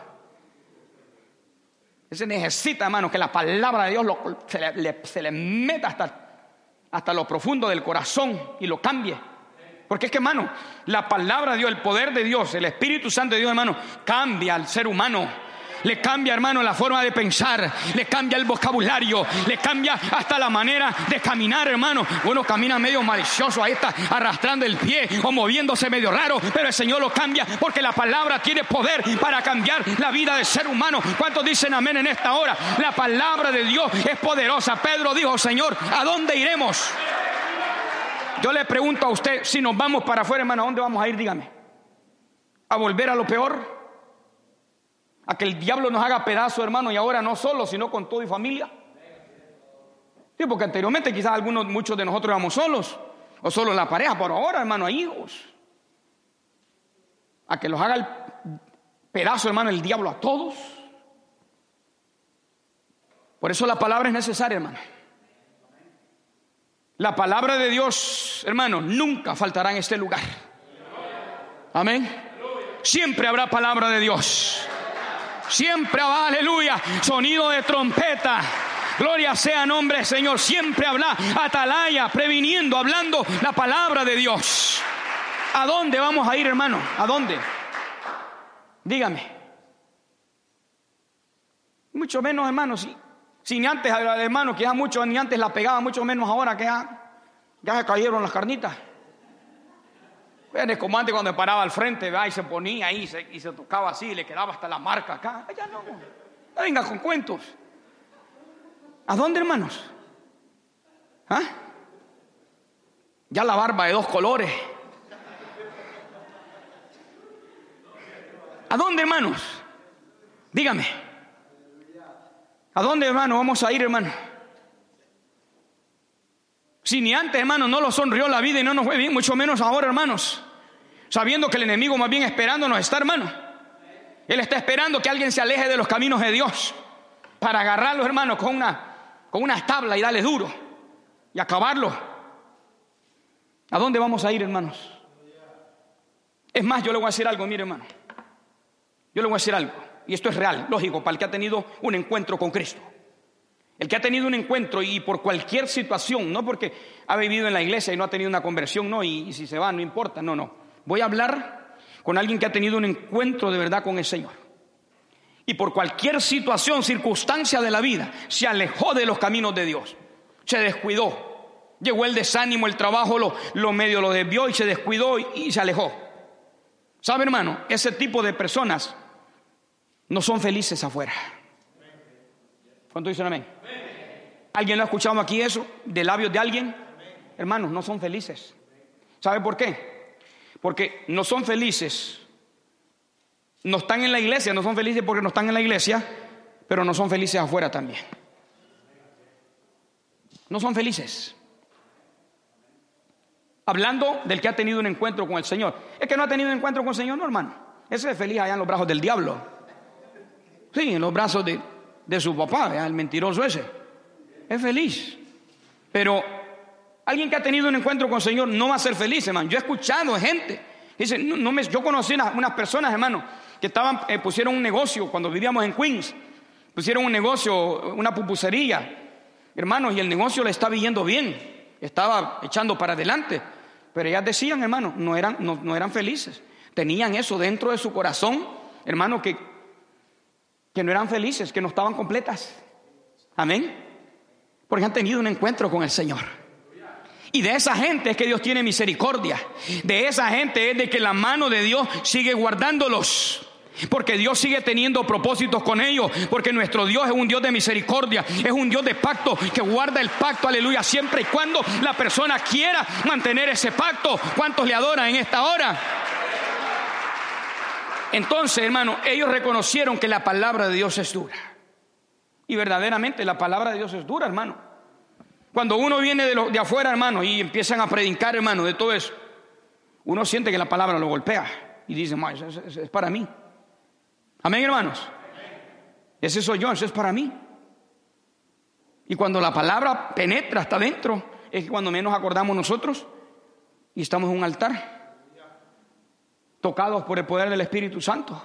Ese necesita, hermano, que la palabra de Dios se, le, meta hasta, hasta lo profundo del corazón y lo cambie. Porque es que, hermano, la palabra de Dios, el poder de Dios, el Espíritu Santo de Dios, hermano, cambia al ser humano le cambia, hermano, la forma de pensar, le cambia el vocabulario, le cambia hasta la manera de caminar, hermano. Uno camina medio malicioso, ahí está arrastrando el pie o moviéndose medio raro, pero el Señor lo cambia porque la palabra tiene poder para cambiar la vida del ser humano. ¿Cuántos dicen amén en esta hora? La palabra de Dios es poderosa. Pedro dijo, Señor, ¿a dónde iremos? Yo le pregunto a usted, si nos vamos para afuera, hermano, ¿a dónde vamos a ir? Dígame. ¿A volver a lo peor? A que el diablo nos haga pedazo, hermano, y ahora no solo, sino con todo y familia. Sí, porque anteriormente quizás algunos, muchos de nosotros éramos solos, o solo la pareja, pero ahora, hermano, hay hijos. A que los haga el pedazo, hermano, el diablo a todos. Por eso la palabra es necesaria, hermano. La palabra de Dios, hermano, nunca faltará en este lugar. Amén. Siempre habrá palabra de Dios. Siempre, aleluya, sonido de trompeta. Gloria sea nombre Señor. Siempre habla atalaya, previniendo, hablando la palabra de Dios. ¿A dónde vamos a ir, hermano? ¿A dónde? Dígame. Mucho menos, hermano, si, si ni antes, hermano, que ya mucho, ni antes la pegaba, mucho menos ahora que ya, ya se cayeron las carnitas. El comandante cuando paraba al frente, y se ponía ahí y se tocaba así, y le quedaba hasta la marca acá. Ya no, venga con cuentos. ¿A dónde, hermanos? ¿Ah? Ya la barba de dos colores. ¿A dónde, hermanos? Dígame. ¿A dónde, hermano? Vamos a ir, hermano. Si ni antes, hermano, no lo sonrió la vida y no nos fue bien, mucho menos ahora, hermanos. Sabiendo que el enemigo más bien esperándonos está, hermano. Él está esperando que alguien se aleje de los caminos de Dios para agarrarlo, hermano, con una, con una tabla y darle duro y acabarlo. ¿A dónde vamos a ir, hermanos? Es más, yo le voy a decir algo, mire, hermano. Yo le voy a decir algo, y esto es real, lógico, para el que ha tenido un encuentro con Cristo. El que ha tenido un encuentro y por cualquier situación, no porque ha vivido en la iglesia y no ha tenido una conversión, no, y, y si se va, no importa, no, no. Voy a hablar con alguien que ha tenido un encuentro de verdad con el Señor. Y por cualquier situación, circunstancia de la vida, se alejó de los caminos de Dios. Se descuidó. Llegó el desánimo, el trabajo, lo, lo medio lo desvió y se descuidó y, se alejó. ¿Sabe, hermano? Ese tipo de personas no son felices afuera. ¿Cuánto dicen amén? ¿Alguien lo ha escuchado aquí eso? ¿De labios de alguien? Hermanos, no son felices. ¿Sabe por qué? Porque no son felices, no están en la iglesia, no son felices porque no están en la iglesia, pero no son felices afuera también. No son felices. Hablando del que ha tenido un encuentro con el Señor. Es que no ha tenido un encuentro con el Señor, no, hermano. Ese es feliz allá en los brazos del diablo. Sí, en los brazos de, su papá, el mentiroso ese. Es feliz. Pero alguien que ha tenido un encuentro con el Señor no va a ser feliz, hermano. Yo he escuchado gente. Dice, no, me, yo conocí unas, personas, hermano, que estaban, eh, pusieron un negocio cuando vivíamos en Queens. Pusieron un negocio, una pupusería. Hermanos, y el negocio le estaba yendo bien. Estaba echando para adelante. Pero ellas decían, hermano, no eran, no, eran felices. Tenían eso dentro de su corazón, hermano, que, que no eran felices, que no estaban completas. Amén. Porque han tenido un encuentro con el Señor. Y de esa gente es que Dios tiene misericordia. De esa gente es de que la mano de Dios sigue guardándolos. Porque Dios sigue teniendo propósitos con ellos. Porque nuestro Dios es un Dios de misericordia. Es un Dios de pacto que guarda el pacto, aleluya, siempre y cuando la persona quiera mantener ese pacto. ¿Cuántos le adoran en esta hora? Entonces, hermano, ellos reconocieron que la palabra de Dios es dura. Y verdaderamente la palabra de Dios es dura, hermano. Cuando uno viene de, de afuera, hermano, y empiezan a predicar, hermano, de todo eso, uno siente que la palabra lo golpea y dice, es para mí. Amén, hermanos. Ese soy yo, ese es para mí. Y cuando la palabra penetra hasta adentro, es cuando menos acordamos nosotros y estamos en un altar, tocados por el poder del Espíritu Santo.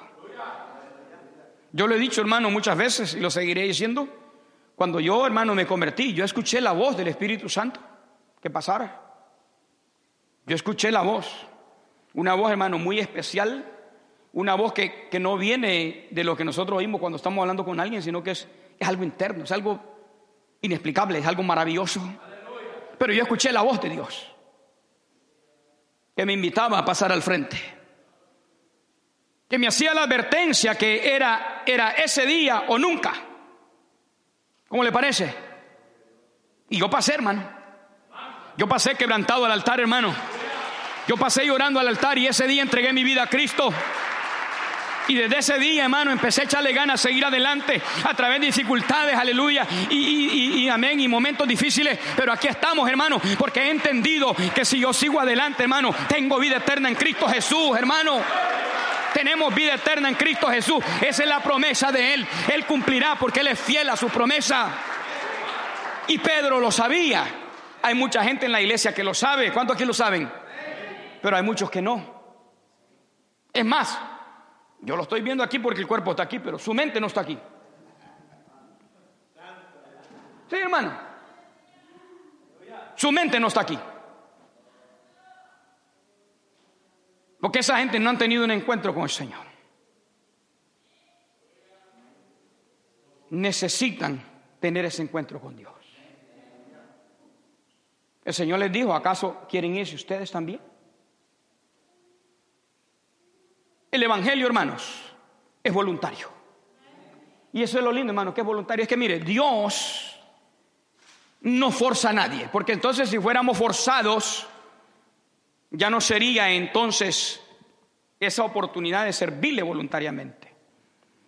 Yo lo he dicho, hermano, muchas veces y lo seguiré diciendo. Cuando yo, hermano, me convertí, yo escuché la voz del Espíritu Santo que pasara. Yo escuché la voz, una voz, hermano, muy especial una voz que, no viene de lo que nosotros oímos cuando estamos hablando con alguien, sino que es, es algo interno, es algo inexplicable, es algo maravilloso. Pero yo escuché la voz de Dios que me invitaba a pasar al frente, que me hacía la advertencia que era, era ese día o nunca. ¿Cómo le parece? Y yo pasé, hermano. Yo pasé quebrantado al altar, hermano. Yo pasé llorando al altar y ese día entregué mi vida a Cristo. Y desde ese día, hermano, empecé a echarle ganas a seguir adelante a través de dificultades, aleluya, y, amén, y momentos difíciles. Pero aquí estamos, hermano, porque he entendido que si yo sigo adelante, hermano, tengo vida eterna en Cristo Jesús, hermano. Tenemos vida eterna en Cristo Jesús. Esa es la promesa de Él. Él cumplirá porque Él es fiel a su promesa. Y Pedro lo sabía. Hay mucha gente en la iglesia que lo sabe. ¿Cuántos aquí lo saben? Pero hay muchos que no. Es más, yo lo estoy viendo aquí porque el cuerpo está aquí, pero su mente no está aquí. Sí, hermano. Su mente no está aquí. Porque esa gente no han tenido un encuentro con el Señor. Necesitan tener ese encuentro con Dios. El Señor les dijo, ¿acaso quieren irse ustedes también? El Evangelio, hermanos, es voluntario. Y eso es lo lindo, hermano, que es voluntario. Es que mire, Dios no forza a nadie, porque entonces si fuéramos forzados, ya no sería entonces esa oportunidad de servirle voluntariamente.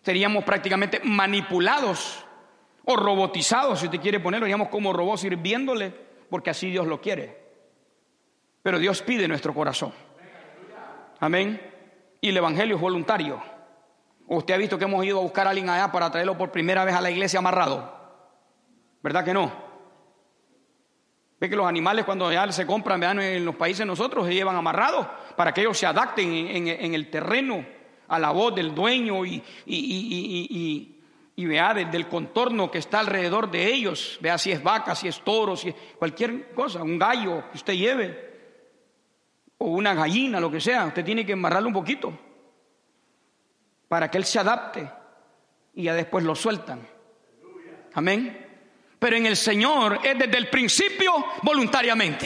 Seríamos prácticamente manipulados o robotizados, si usted quiere ponerlo, seríamos como robots sirviéndole, porque así Dios lo quiere. Pero Dios pide nuestro corazón. Amén y el Evangelio es voluntario. usted ha visto que hemos ido a buscar a alguien allá para traerlo por primera vez a la iglesia amarrado? ¿Verdad que no? Ve que los animales cuando ya se compran en los países nosotros se llevan amarrados para que ellos se adapten en, el terreno a la voz del dueño y, y, vea del contorno que está alrededor de ellos. Vea si es vaca, si es toro, si es cualquier cosa, un gallo que usted lleve o una gallina, lo que sea, usted tiene que amarrarlo un poquito para que él se adapte y ya después lo sueltan. Amén. Pero en el Señor es desde el principio voluntariamente.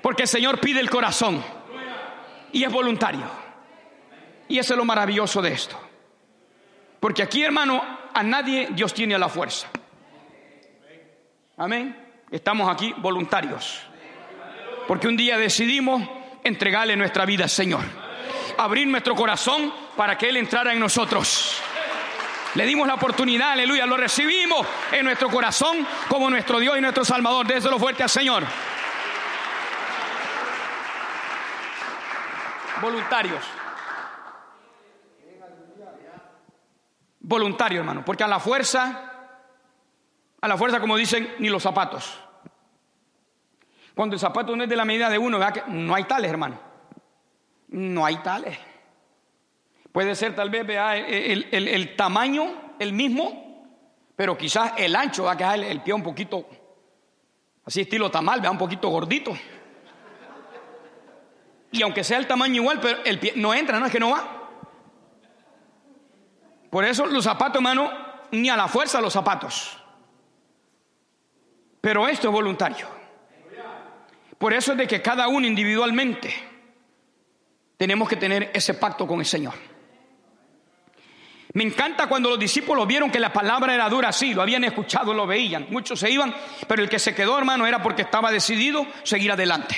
Porque el Señor pide el corazón y es voluntario. Y eso es lo maravilloso de esto. Porque aquí, hermano, a nadie Dios tiene a la fuerza. Amén. Estamos aquí voluntarios. Porque un día decidimos entregarle nuestra vida al Señor. abrir nuestro corazón para que Él entrara en nosotros. Le dimos la oportunidad, aleluya, lo recibimos en nuestro corazón como nuestro Dios y nuestro Salvador. lo fuerte al Señor. Voluntarios. Voluntario, hermano, porque a la fuerza, a la fuerza, como dicen, ni los zapatos. Cuando el zapato no es de la medida de uno, que no hay tales, hermano. No hay tales. Puede ser tal vez, el, tamaño el mismo, pero quizás el ancho va a quedar el, pie un poquito, así estilo tamal, vea, un poquito gordito. Y aunque sea el tamaño igual, pero el pie no entra, no es que no va. Por eso los zapatos, hermano, ni a la fuerza los zapatos. Pero esto es voluntario. Por eso es de que cada uno individualmente tenemos que tener ese pacto con el Señor. Me encanta cuando los discípulos vieron que la palabra era dura, sí, lo habían escuchado, lo veían. Muchos se iban, pero el que se quedó, hermano, era porque estaba decidido seguir adelante.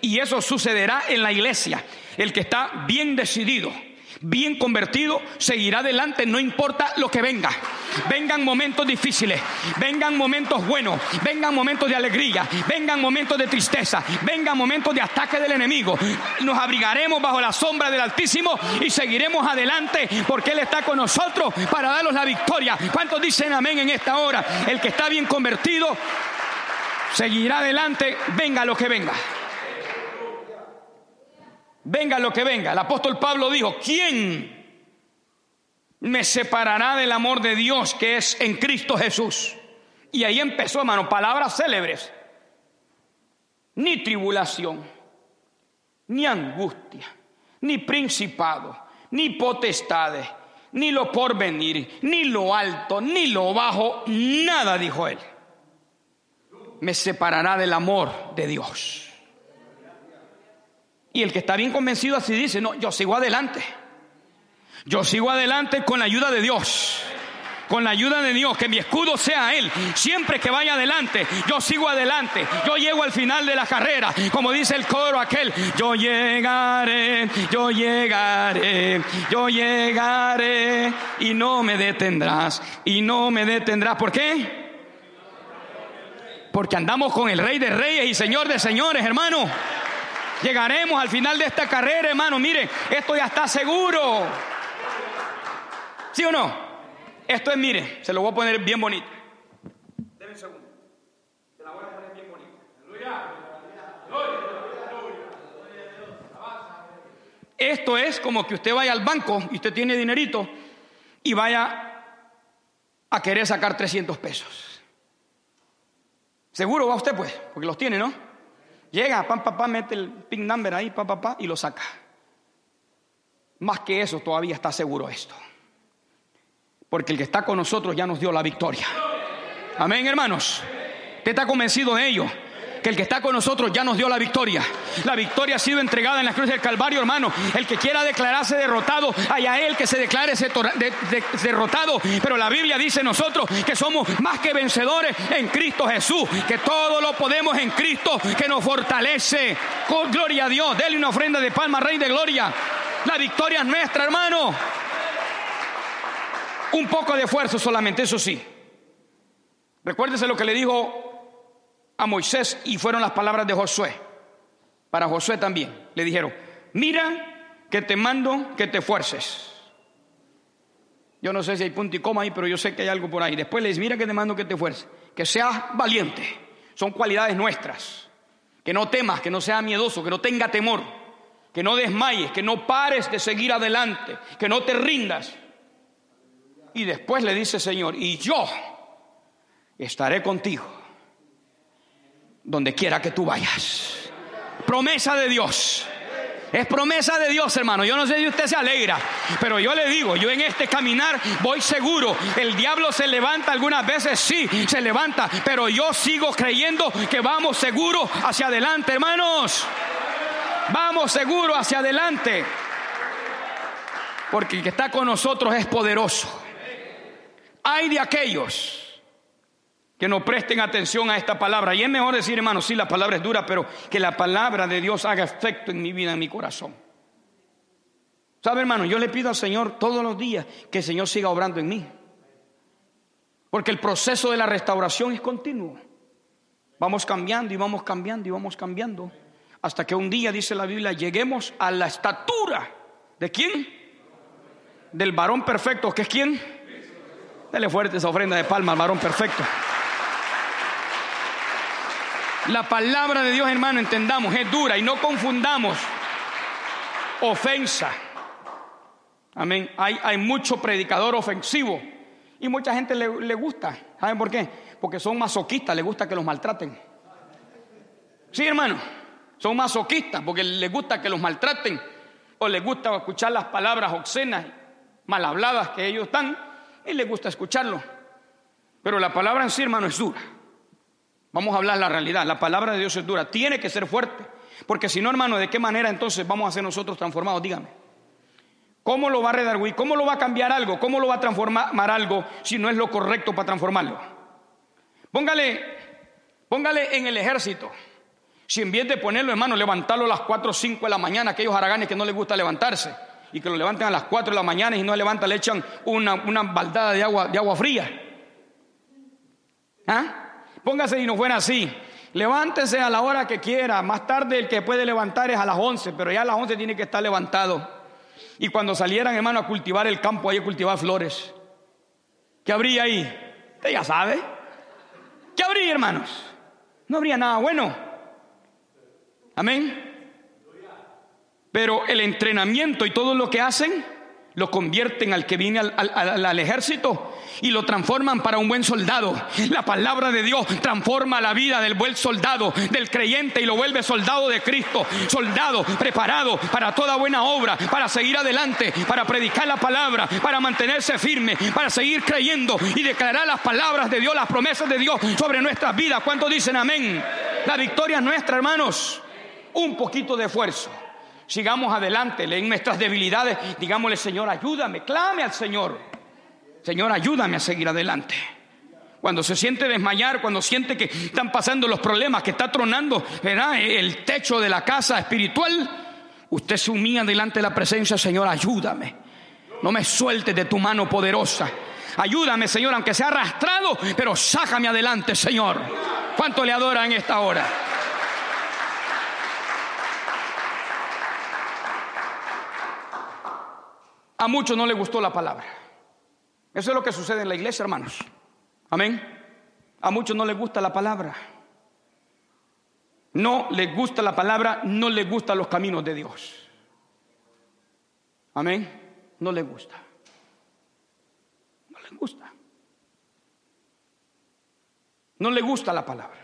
Y eso sucederá en la iglesia. El que está bien decidido, bien convertido, seguirá adelante, no importa lo que venga. Vengan momentos difíciles, vengan momentos buenos, vengan momentos de alegría, vengan momentos de tristeza, vengan momentos de ataque del enemigo. Nos abrigaremos bajo la sombra del Altísimo y seguiremos adelante porque Él está con nosotros para darnos la victoria. ¿Cuántos dicen amén en esta hora? El que está bien convertido seguirá adelante, venga lo que venga. Venga lo que venga. El apóstol Pablo dijo, ¿quién me separará del amor de Dios que es en Cristo Jesús? Y ahí empezó, hermano, palabras célebres. Ni tribulación, ni angustia, ni principado, ni potestades, ni lo porvenir, ni lo alto, ni lo bajo, nada, dijo él, me separará del amor de Dios. Y el que está bien convencido así dice, no, yo sigo adelante. Yo sigo adelante con la ayuda de Dios. Con la ayuda de Dios, que mi escudo sea Él. Siempre que vaya adelante, yo sigo adelante. Yo llego al final de la carrera. Como dice el coro aquel, yo llegaré, yo llegaré, yo llegaré. Y no me detendrás, y no me detendrás. ¿Por qué? Porque andamos con el Rey de Reyes y Señor de Señores, hermano. Llegaremos al final de esta carrera, hermano. Mire, esto ya está seguro. ¿Sí o no? Esto es, mire, se lo voy a poner bien bonito. Deme un segundo. Se la voy a poner bien bonito. Esto es como que usted vaya al banco y usted tiene dinerito y vaya a querer sacar 300 pesos. Seguro va usted pues, porque los tiene, ¿no? Llega, pam, papá, mete el pin number ahí, papá, papá, y lo saca. Más que eso, todavía está seguro esto. Porque el que está con nosotros ya nos dio la victoria. Amén, hermanos. Usted está convencido de ello que el que está con nosotros ya nos dio la victoria. La victoria ha sido entregada en la cruz del Calvario, hermano. El que quiera declararse derrotado, haya él que se declare derrotado. Pero la Biblia dice nosotros que somos más que vencedores en Cristo Jesús, que todo lo podemos en Cristo que nos fortalece. Con gloria a Dios, dele una ofrenda de palma, Rey de Gloria. La victoria es nuestra, hermano. Un poco de esfuerzo solamente, eso sí. Recuérdese lo que le dijo a Moisés y fueron las palabras de Josué. Para Josué también. Le dijeron, mira que te mando que te esfuerces. Yo no sé si hay punto y coma ahí, pero yo sé que hay algo por ahí. Después le dice, mira que te mando que te esfuerces. Que seas valiente. Son cualidades nuestras. Que no temas, que no seas miedoso, que no tenga temor. Que no desmayes, que no pares de seguir adelante, que no te rindas. Y después le dice Señor, y yo estaré contigo donde quiera que tú vayas. Promesa de Dios. Es promesa de Dios, hermano. Yo no sé si usted se alegra, pero yo le digo, yo en este caminar voy seguro. El diablo se levanta algunas veces, sí, se levanta, pero yo sigo creyendo que vamos seguro hacia adelante, hermanos. Vamos seguro hacia adelante. Porque el que está con nosotros es poderoso. Hay de aquellos que no presten atención a esta palabra. Y es mejor decir, hermano, sí, la palabra es dura, pero que la palabra de Dios haga efecto en mi vida, en mi corazón. ¿Sabe, hermano? Yo le pido al Señor todos los días que el Señor siga obrando en mí. Porque el proceso de la restauración es continuo. Vamos cambiando y vamos cambiando y vamos cambiando. Hasta que un día, dice la Biblia, lleguemos a la estatura. ¿De quién? Del varón perfecto. ¿Qué es quién? Dele fuerte esa ofrenda de palma al varón perfecto. La palabra de Dios, hermano, entendamos, es dura y no confundamos ofensa. Amén. Hay, hay mucho predicador ofensivo y mucha gente le, le gusta. ¿Saben por qué? Porque son masoquistas, les gusta que los maltraten. Sí, hermano, son masoquistas porque les gusta que los maltraten o les gusta escuchar las palabras obscenas, mal habladas que ellos están y les gusta escucharlo. Pero la palabra en sí, hermano, es dura. Vamos a hablar la realidad. La palabra de Dios es dura. Tiene que ser fuerte. Porque si no, hermano, ¿de qué manera entonces vamos a ser nosotros transformados? Dígame. ¿Cómo lo va a redarguir? ¿Cómo lo va a cambiar algo? ¿Cómo lo va a transformar algo si no es lo correcto para transformarlo? Póngale, póngale en el ejército. Si en vez de ponerlo, hermano, levantarlo a las 4 o 5 de la mañana, aquellos haraganes que no les gusta levantarse, y que lo levanten a las 4 de la mañana y no levanta, le echan una, una baldada de agua, de agua fría. ¿Ah? Póngase y no fuera así. Levántese a la hora que quiera. Más tarde el que puede levantar es a las 11, pero ya a las 11 tiene que estar levantado. Y cuando salieran, hermano, a cultivar el campo, ahí a cultivar flores. ¿Qué habría ahí? Usted ya sabe. ¿Qué habría, hermanos? No habría nada bueno. Amén. Pero el entrenamiento y todo lo que hacen lo convierten al que viene al, ejército y lo transforman para un buen soldado. La palabra de Dios transforma la vida del buen soldado, del creyente y lo vuelve soldado de Cristo, soldado preparado para toda buena obra, para seguir adelante, para predicar la palabra, para mantenerse firme, para seguir creyendo y declarar las palabras de Dios, las promesas de Dios sobre nuestras vidas. ¿Cuántos dicen amén? La victoria es nuestra, hermanos. Un poquito de esfuerzo sigamos adelante, en nuestras debilidades, digámosle, Señor, ayúdame, clame al Señor. Señor, ayúdame a seguir adelante. Cuando se siente desmayar, cuando siente que están pasando los problemas, que está tronando el techo de la casa espiritual, usted se humilla delante de la presencia, Señor, ayúdame. No me sueltes de tu mano poderosa. Ayúdame, Señor, aunque sea arrastrado, pero sácame adelante, Señor. ¿Cuánto le adora en esta hora? A muchos no les gustó la palabra. Eso es lo que sucede en la iglesia, hermanos. Amén. A muchos no les gusta la palabra. No les gusta la palabra, no les gustan los caminos de Dios. Amén. No les gusta. No les gusta. No les gusta la palabra.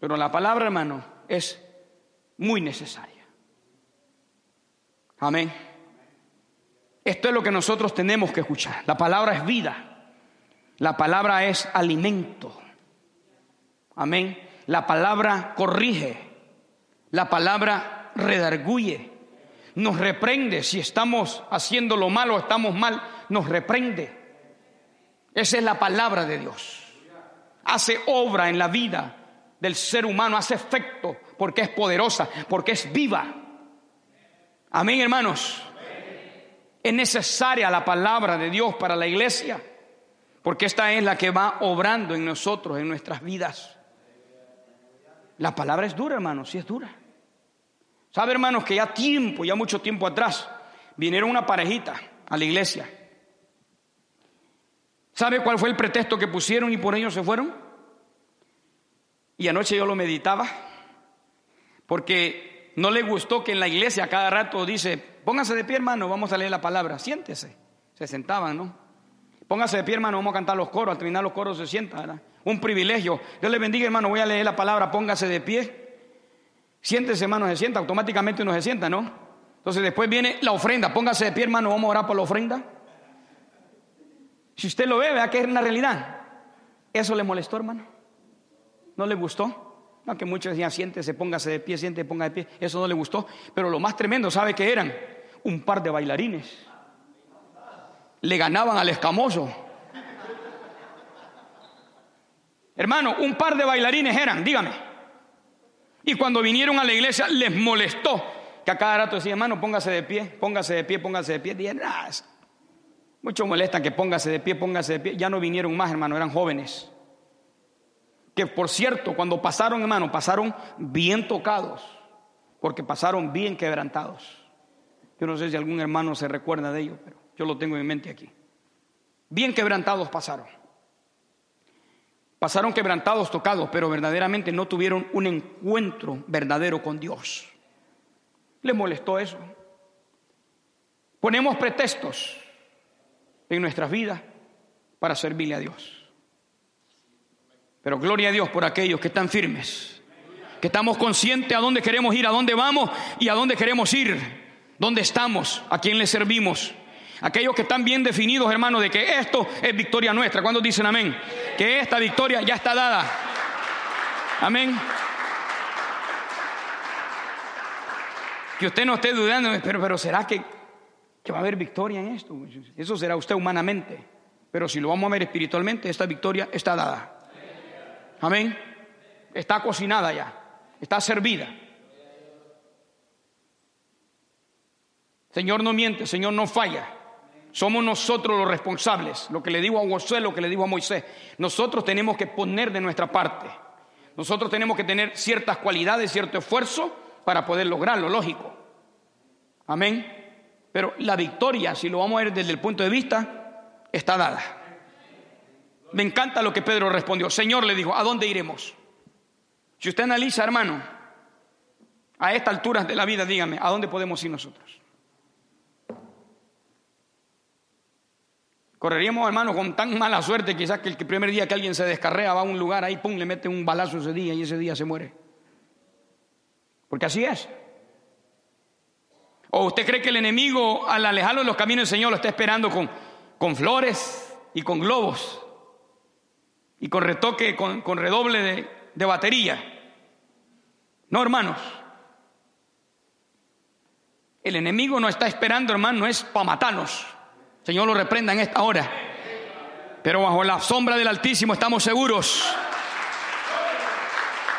Pero la palabra, hermano, es muy necesaria. Amén. Esto es lo que nosotros tenemos que escuchar. La palabra es vida. La palabra es alimento. Amén. La palabra corrige. La palabra redarguye. Nos reprende. Si estamos haciendo lo malo o estamos mal, nos reprende. Esa es la palabra de Dios. Hace obra en la vida del ser humano, hace efecto porque es poderosa, porque es viva. Amén, hermanos. Es necesaria la palabra de Dios para la iglesia, porque esta es la que va obrando en nosotros, en nuestras vidas. La palabra es dura, hermanos, sí es dura. ¿Sabe, hermanos, que ya tiempo, ya mucho tiempo atrás, vinieron una parejita a la iglesia? ¿Sabe cuál fue el pretexto que pusieron y por ello se fueron? Y anoche yo lo meditaba, porque no le gustó que en la iglesia cada rato dice, Póngase de pie, hermano, vamos a leer la palabra. Siéntese. Se sentaban, ¿no? Póngase de pie, hermano, vamos a cantar los coros. Al terminar los coros se sienta, ¿verdad? Un privilegio. Dios le bendiga, hermano, voy a leer la palabra. Póngase de pie. Siéntese, hermano, se sienta. Automáticamente uno se sienta, ¿no? Entonces después viene la ofrenda. Póngase de pie, hermano, vamos a orar por la ofrenda. Si usted lo ve, vea que es una realidad. ¿Eso le molestó, hermano? ¿No le gustó? Aunque muchos decían, siéntese, póngase de pie, siéntese, ponga de pie. Eso no le gustó. Pero lo más tremendo, ¿sabe qué eran? Un par de bailarines. Le ganaban al escamoso. Hermano, un par de bailarines eran, dígame. Y cuando vinieron a la iglesia les molestó que a cada rato decía, hermano, póngase de pie, póngase de pie, póngase de pie. Dije, nah, mucho molestan que póngase de pie, póngase de pie. Ya no vinieron más, hermano, eran jóvenes. Que por cierto, cuando pasaron, hermano, pasaron bien tocados, porque pasaron bien quebrantados. Yo no sé si algún hermano se recuerda de ello, pero yo lo tengo en mente aquí. Bien quebrantados pasaron. Pasaron quebrantados, tocados, pero verdaderamente no tuvieron un encuentro verdadero con Dios. ¿Les molestó eso? Ponemos pretextos en nuestras vidas para servirle a Dios. Pero gloria a Dios por aquellos que están firmes, que estamos conscientes a dónde queremos ir, a dónde vamos y a dónde queremos ir, dónde estamos, a quién le servimos. Aquellos que están bien definidos, hermanos, de que esto es victoria nuestra. ¿Cuándo dicen amén? Que esta victoria ya está dada. Amén. Que usted no esté dudando, pero, pero ¿será que, que va a haber victoria en esto? Eso será usted humanamente. Pero si lo vamos a ver espiritualmente, esta victoria está dada. Amén. Está cocinada ya. Está servida. Señor no miente, Señor no falla. Somos nosotros los responsables. Lo que le digo a Josué, lo que le digo a Moisés. Nosotros tenemos que poner de nuestra parte. Nosotros tenemos que tener ciertas cualidades, cierto esfuerzo para poder lograrlo, lógico. Amén. Pero la victoria, si lo vamos a ver desde el punto de vista, está dada. Me encanta lo que Pedro respondió. Señor le dijo, ¿a dónde iremos? Si usted analiza, hermano, a esta altura de la vida, dígame, ¿a dónde podemos ir nosotros? Correríamos, hermano, con tan mala suerte, quizás que el primer día que alguien se descarrea va a un lugar ahí, pum, le mete un balazo ese día y ese día se muere. Porque así es. ¿O usted cree que el enemigo, al alejarlo de los caminos del Señor, lo está esperando con, con flores y con globos y con retoque, con, con redoble de, de batería? No, hermanos. El enemigo no está esperando, hermano, no es para matarnos. Señor lo reprenda en esta hora. Pero bajo la sombra del Altísimo estamos seguros.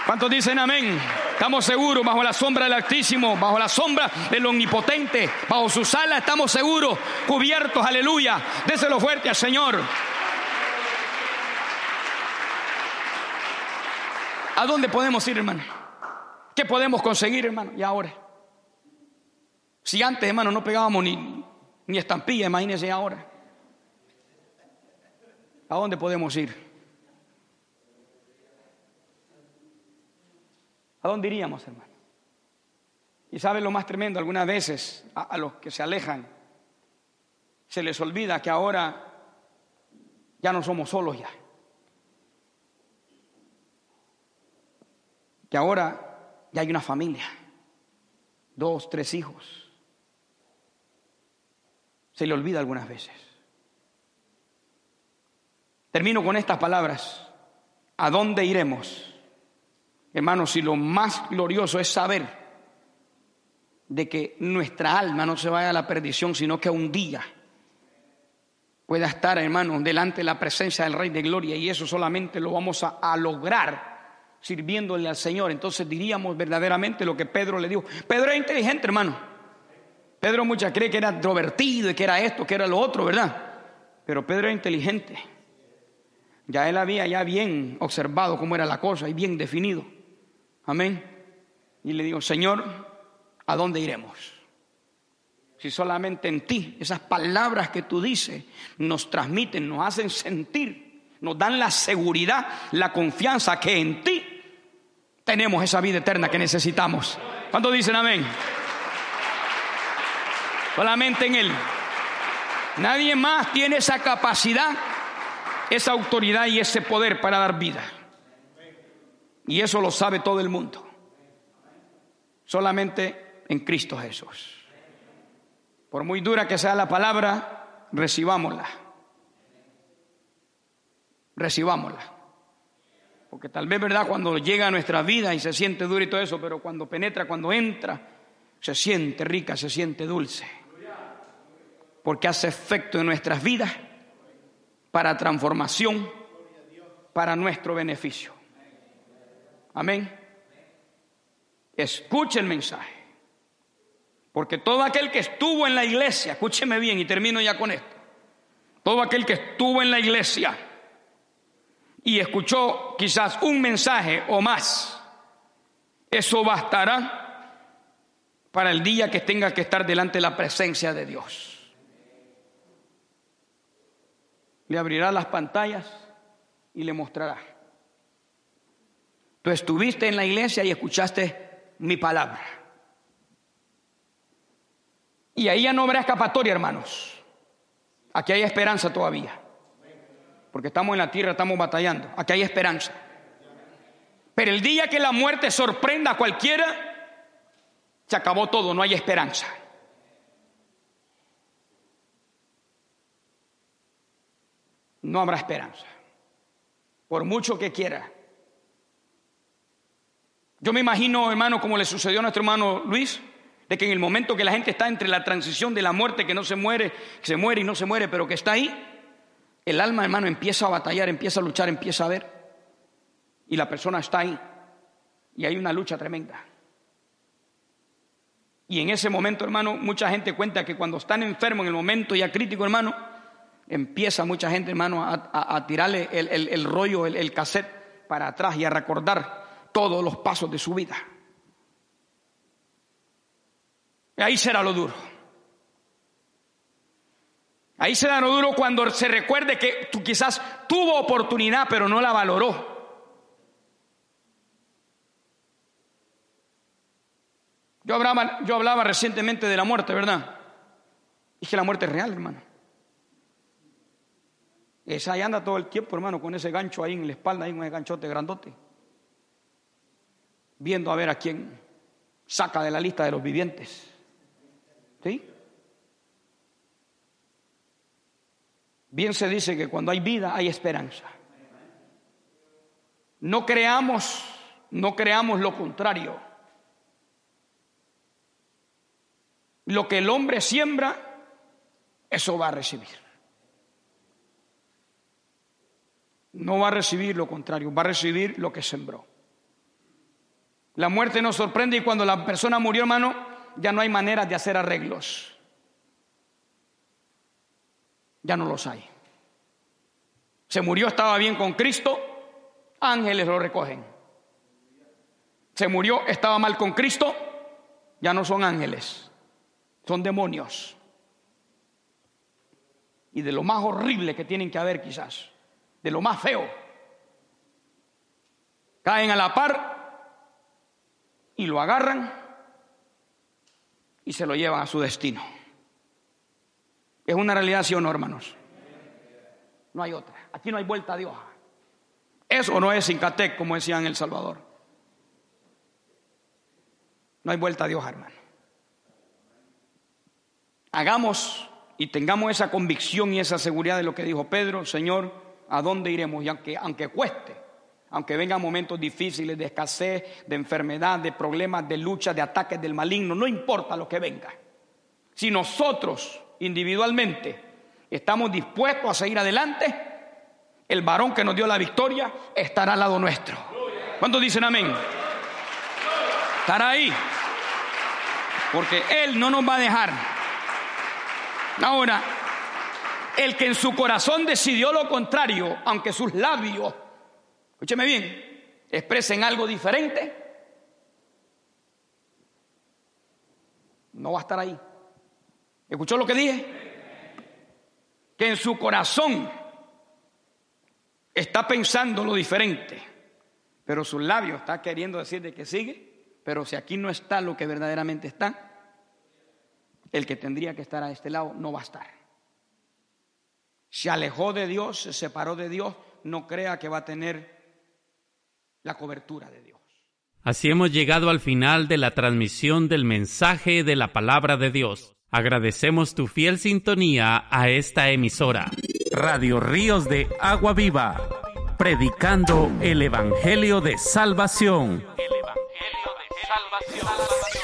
¿Cuántos dicen amén? Estamos seguros bajo la sombra del Altísimo, bajo la sombra del Omnipotente, bajo su sala estamos seguros, cubiertos, aleluya. Déselo fuerte al Señor. ¿A dónde podemos ir, hermano? ¿Qué podemos conseguir, hermano? Y ahora. Si antes, hermano, no pegábamos ni, ni estampilla, imagínense ahora. ¿A dónde podemos ir? ¿A dónde iríamos, hermano? Y sabe lo más tremendo, algunas veces a, a, los que se alejan se les olvida que ahora ya no somos solos ya. Que ahora ya hay una familia, dos, tres hijos se le olvida algunas veces. Termino con estas palabras. ¿A dónde iremos? Hermanos, si lo más glorioso es saber de que nuestra alma no se vaya a la perdición, sino que un día pueda estar, hermanos, delante de la presencia del Rey de Gloria, y eso solamente lo vamos a, a lograr sirviéndole al Señor. Entonces diríamos verdaderamente lo que Pedro le dijo. Pedro es inteligente, hermano. Pedro muchas cree que era introvertido y que era esto, que era lo otro, ¿verdad? Pero Pedro era inteligente. Ya él había ya bien observado cómo era la cosa y bien definido. Amén. Y le digo, Señor, ¿a dónde iremos? Si solamente en ti, esas palabras que tú dices nos transmiten, nos hacen sentir, nos dan la seguridad, la confianza que en ti tenemos esa vida eterna que necesitamos. ¿Cuántos dicen amén? Solamente en Él. Nadie más tiene esa capacidad, esa autoridad y ese poder para dar vida. Y eso lo sabe todo el mundo. Solamente en Cristo Jesús. Por muy dura que sea la palabra, recibámosla. Recibámosla. Porque tal vez, ¿verdad? Cuando llega a nuestra vida y se siente duro y todo eso, pero cuando penetra, cuando entra, se siente rica, se siente dulce porque hace efecto en nuestras vidas para transformación, para nuestro beneficio. Amén. Escuche el mensaje. Porque todo aquel que estuvo en la iglesia, escúcheme bien y termino ya con esto, todo aquel que estuvo en la iglesia y escuchó quizás un mensaje o más, eso bastará para el día que tenga que estar delante de la presencia de Dios. Le abrirá las pantallas y le mostrará. Tú estuviste en la iglesia y escuchaste mi palabra. Y ahí ya no habrá escapatoria, hermanos. Aquí hay esperanza todavía. Porque estamos en la tierra, estamos batallando. Aquí hay esperanza. Pero el día que la muerte sorprenda a cualquiera, se acabó todo, no hay esperanza. No habrá esperanza. Por mucho que quiera. Yo me imagino, hermano, como le sucedió a nuestro hermano Luis, de que en el momento que la gente está entre la transición de la muerte, que no se muere, que se muere y no se muere, pero que está ahí, el alma, hermano, empieza a batallar, empieza a luchar, empieza a ver, y la persona está ahí, y hay una lucha tremenda. Y en ese momento, hermano, mucha gente cuenta que cuando están enfermos, en el momento ya crítico, hermano, empieza mucha gente, hermano, a, tirarle el, rollo, el, el cassette para atrás y a recordar todos los pasos de su vida. Ahí será lo duro. Ahí será lo duro cuando se recuerde que tú quizás tuvo oportunidad pero no la valoró. Yo hablaba, yo hablaba recientemente de la muerte, ¿verdad? Y que la muerte es real, hermano. Esa ahí anda todo el tiempo, hermano, con ese gancho ahí en la espalda, ahí con ese ganchote grandote. Viendo a ver a quién saca de la lista de los vivientes. ¿Sí? Bien se dice que cuando hay vida hay esperanza. No creamos, no creamos lo contrario. Lo que el hombre siembra, eso va a recibir. No va a recibir lo contrario, va a recibir lo que sembró. La muerte nos sorprende y cuando la persona murió, hermano, ya no hay manera de hacer arreglos. Ya no los hay. Se murió, estaba bien con Cristo, ángeles lo recogen. Se murió, estaba mal con Cristo, ya no son ángeles, son demonios. Y de lo más horrible que tienen que haber quizás, de lo más feo, caen a la par y lo agarran y se lo llevan a su destino. ¿Es una realidad, sí o no, hermanos? No hay otra. Aquí no hay vuelta a Dios. Eso no es Incatec, como decían en El Salvador. No hay vuelta a Dios, hermano. Hagamos y tengamos esa convicción y esa seguridad de lo que dijo Pedro, Señor, ¿a dónde iremos? Y aunque, aunque cueste, aunque vengan momentos difíciles de escasez, de enfermedad, de problemas, de lucha, de ataques del maligno, no importa lo que venga. Si nosotros individualmente estamos dispuestos a seguir adelante, el varón que nos dio la victoria estará al lado nuestro. ¿Cuántos dicen amén? Estará ahí. Porque Él no nos va a dejar. Ahora, el que en su corazón decidió lo contrario, aunque sus labios Escúcheme bien, expresen algo diferente, no va a estar ahí. ¿Escuchó lo que dije? Que en su corazón está pensando lo diferente, pero su labio está queriendo decir de que sigue, pero si aquí no está lo que verdaderamente está, el que tendría que estar a este lado no va a estar. Se alejó de Dios, se separó de Dios, no crea que va a tener la cobertura de Dios. Así hemos llegado al final de la transmisión del mensaje de la palabra de Dios. Agradecemos tu fiel sintonía a esta emisora, Radio Ríos de Agua Viva, predicando el Evangelio de Salvación. El Evangelio de Salvación.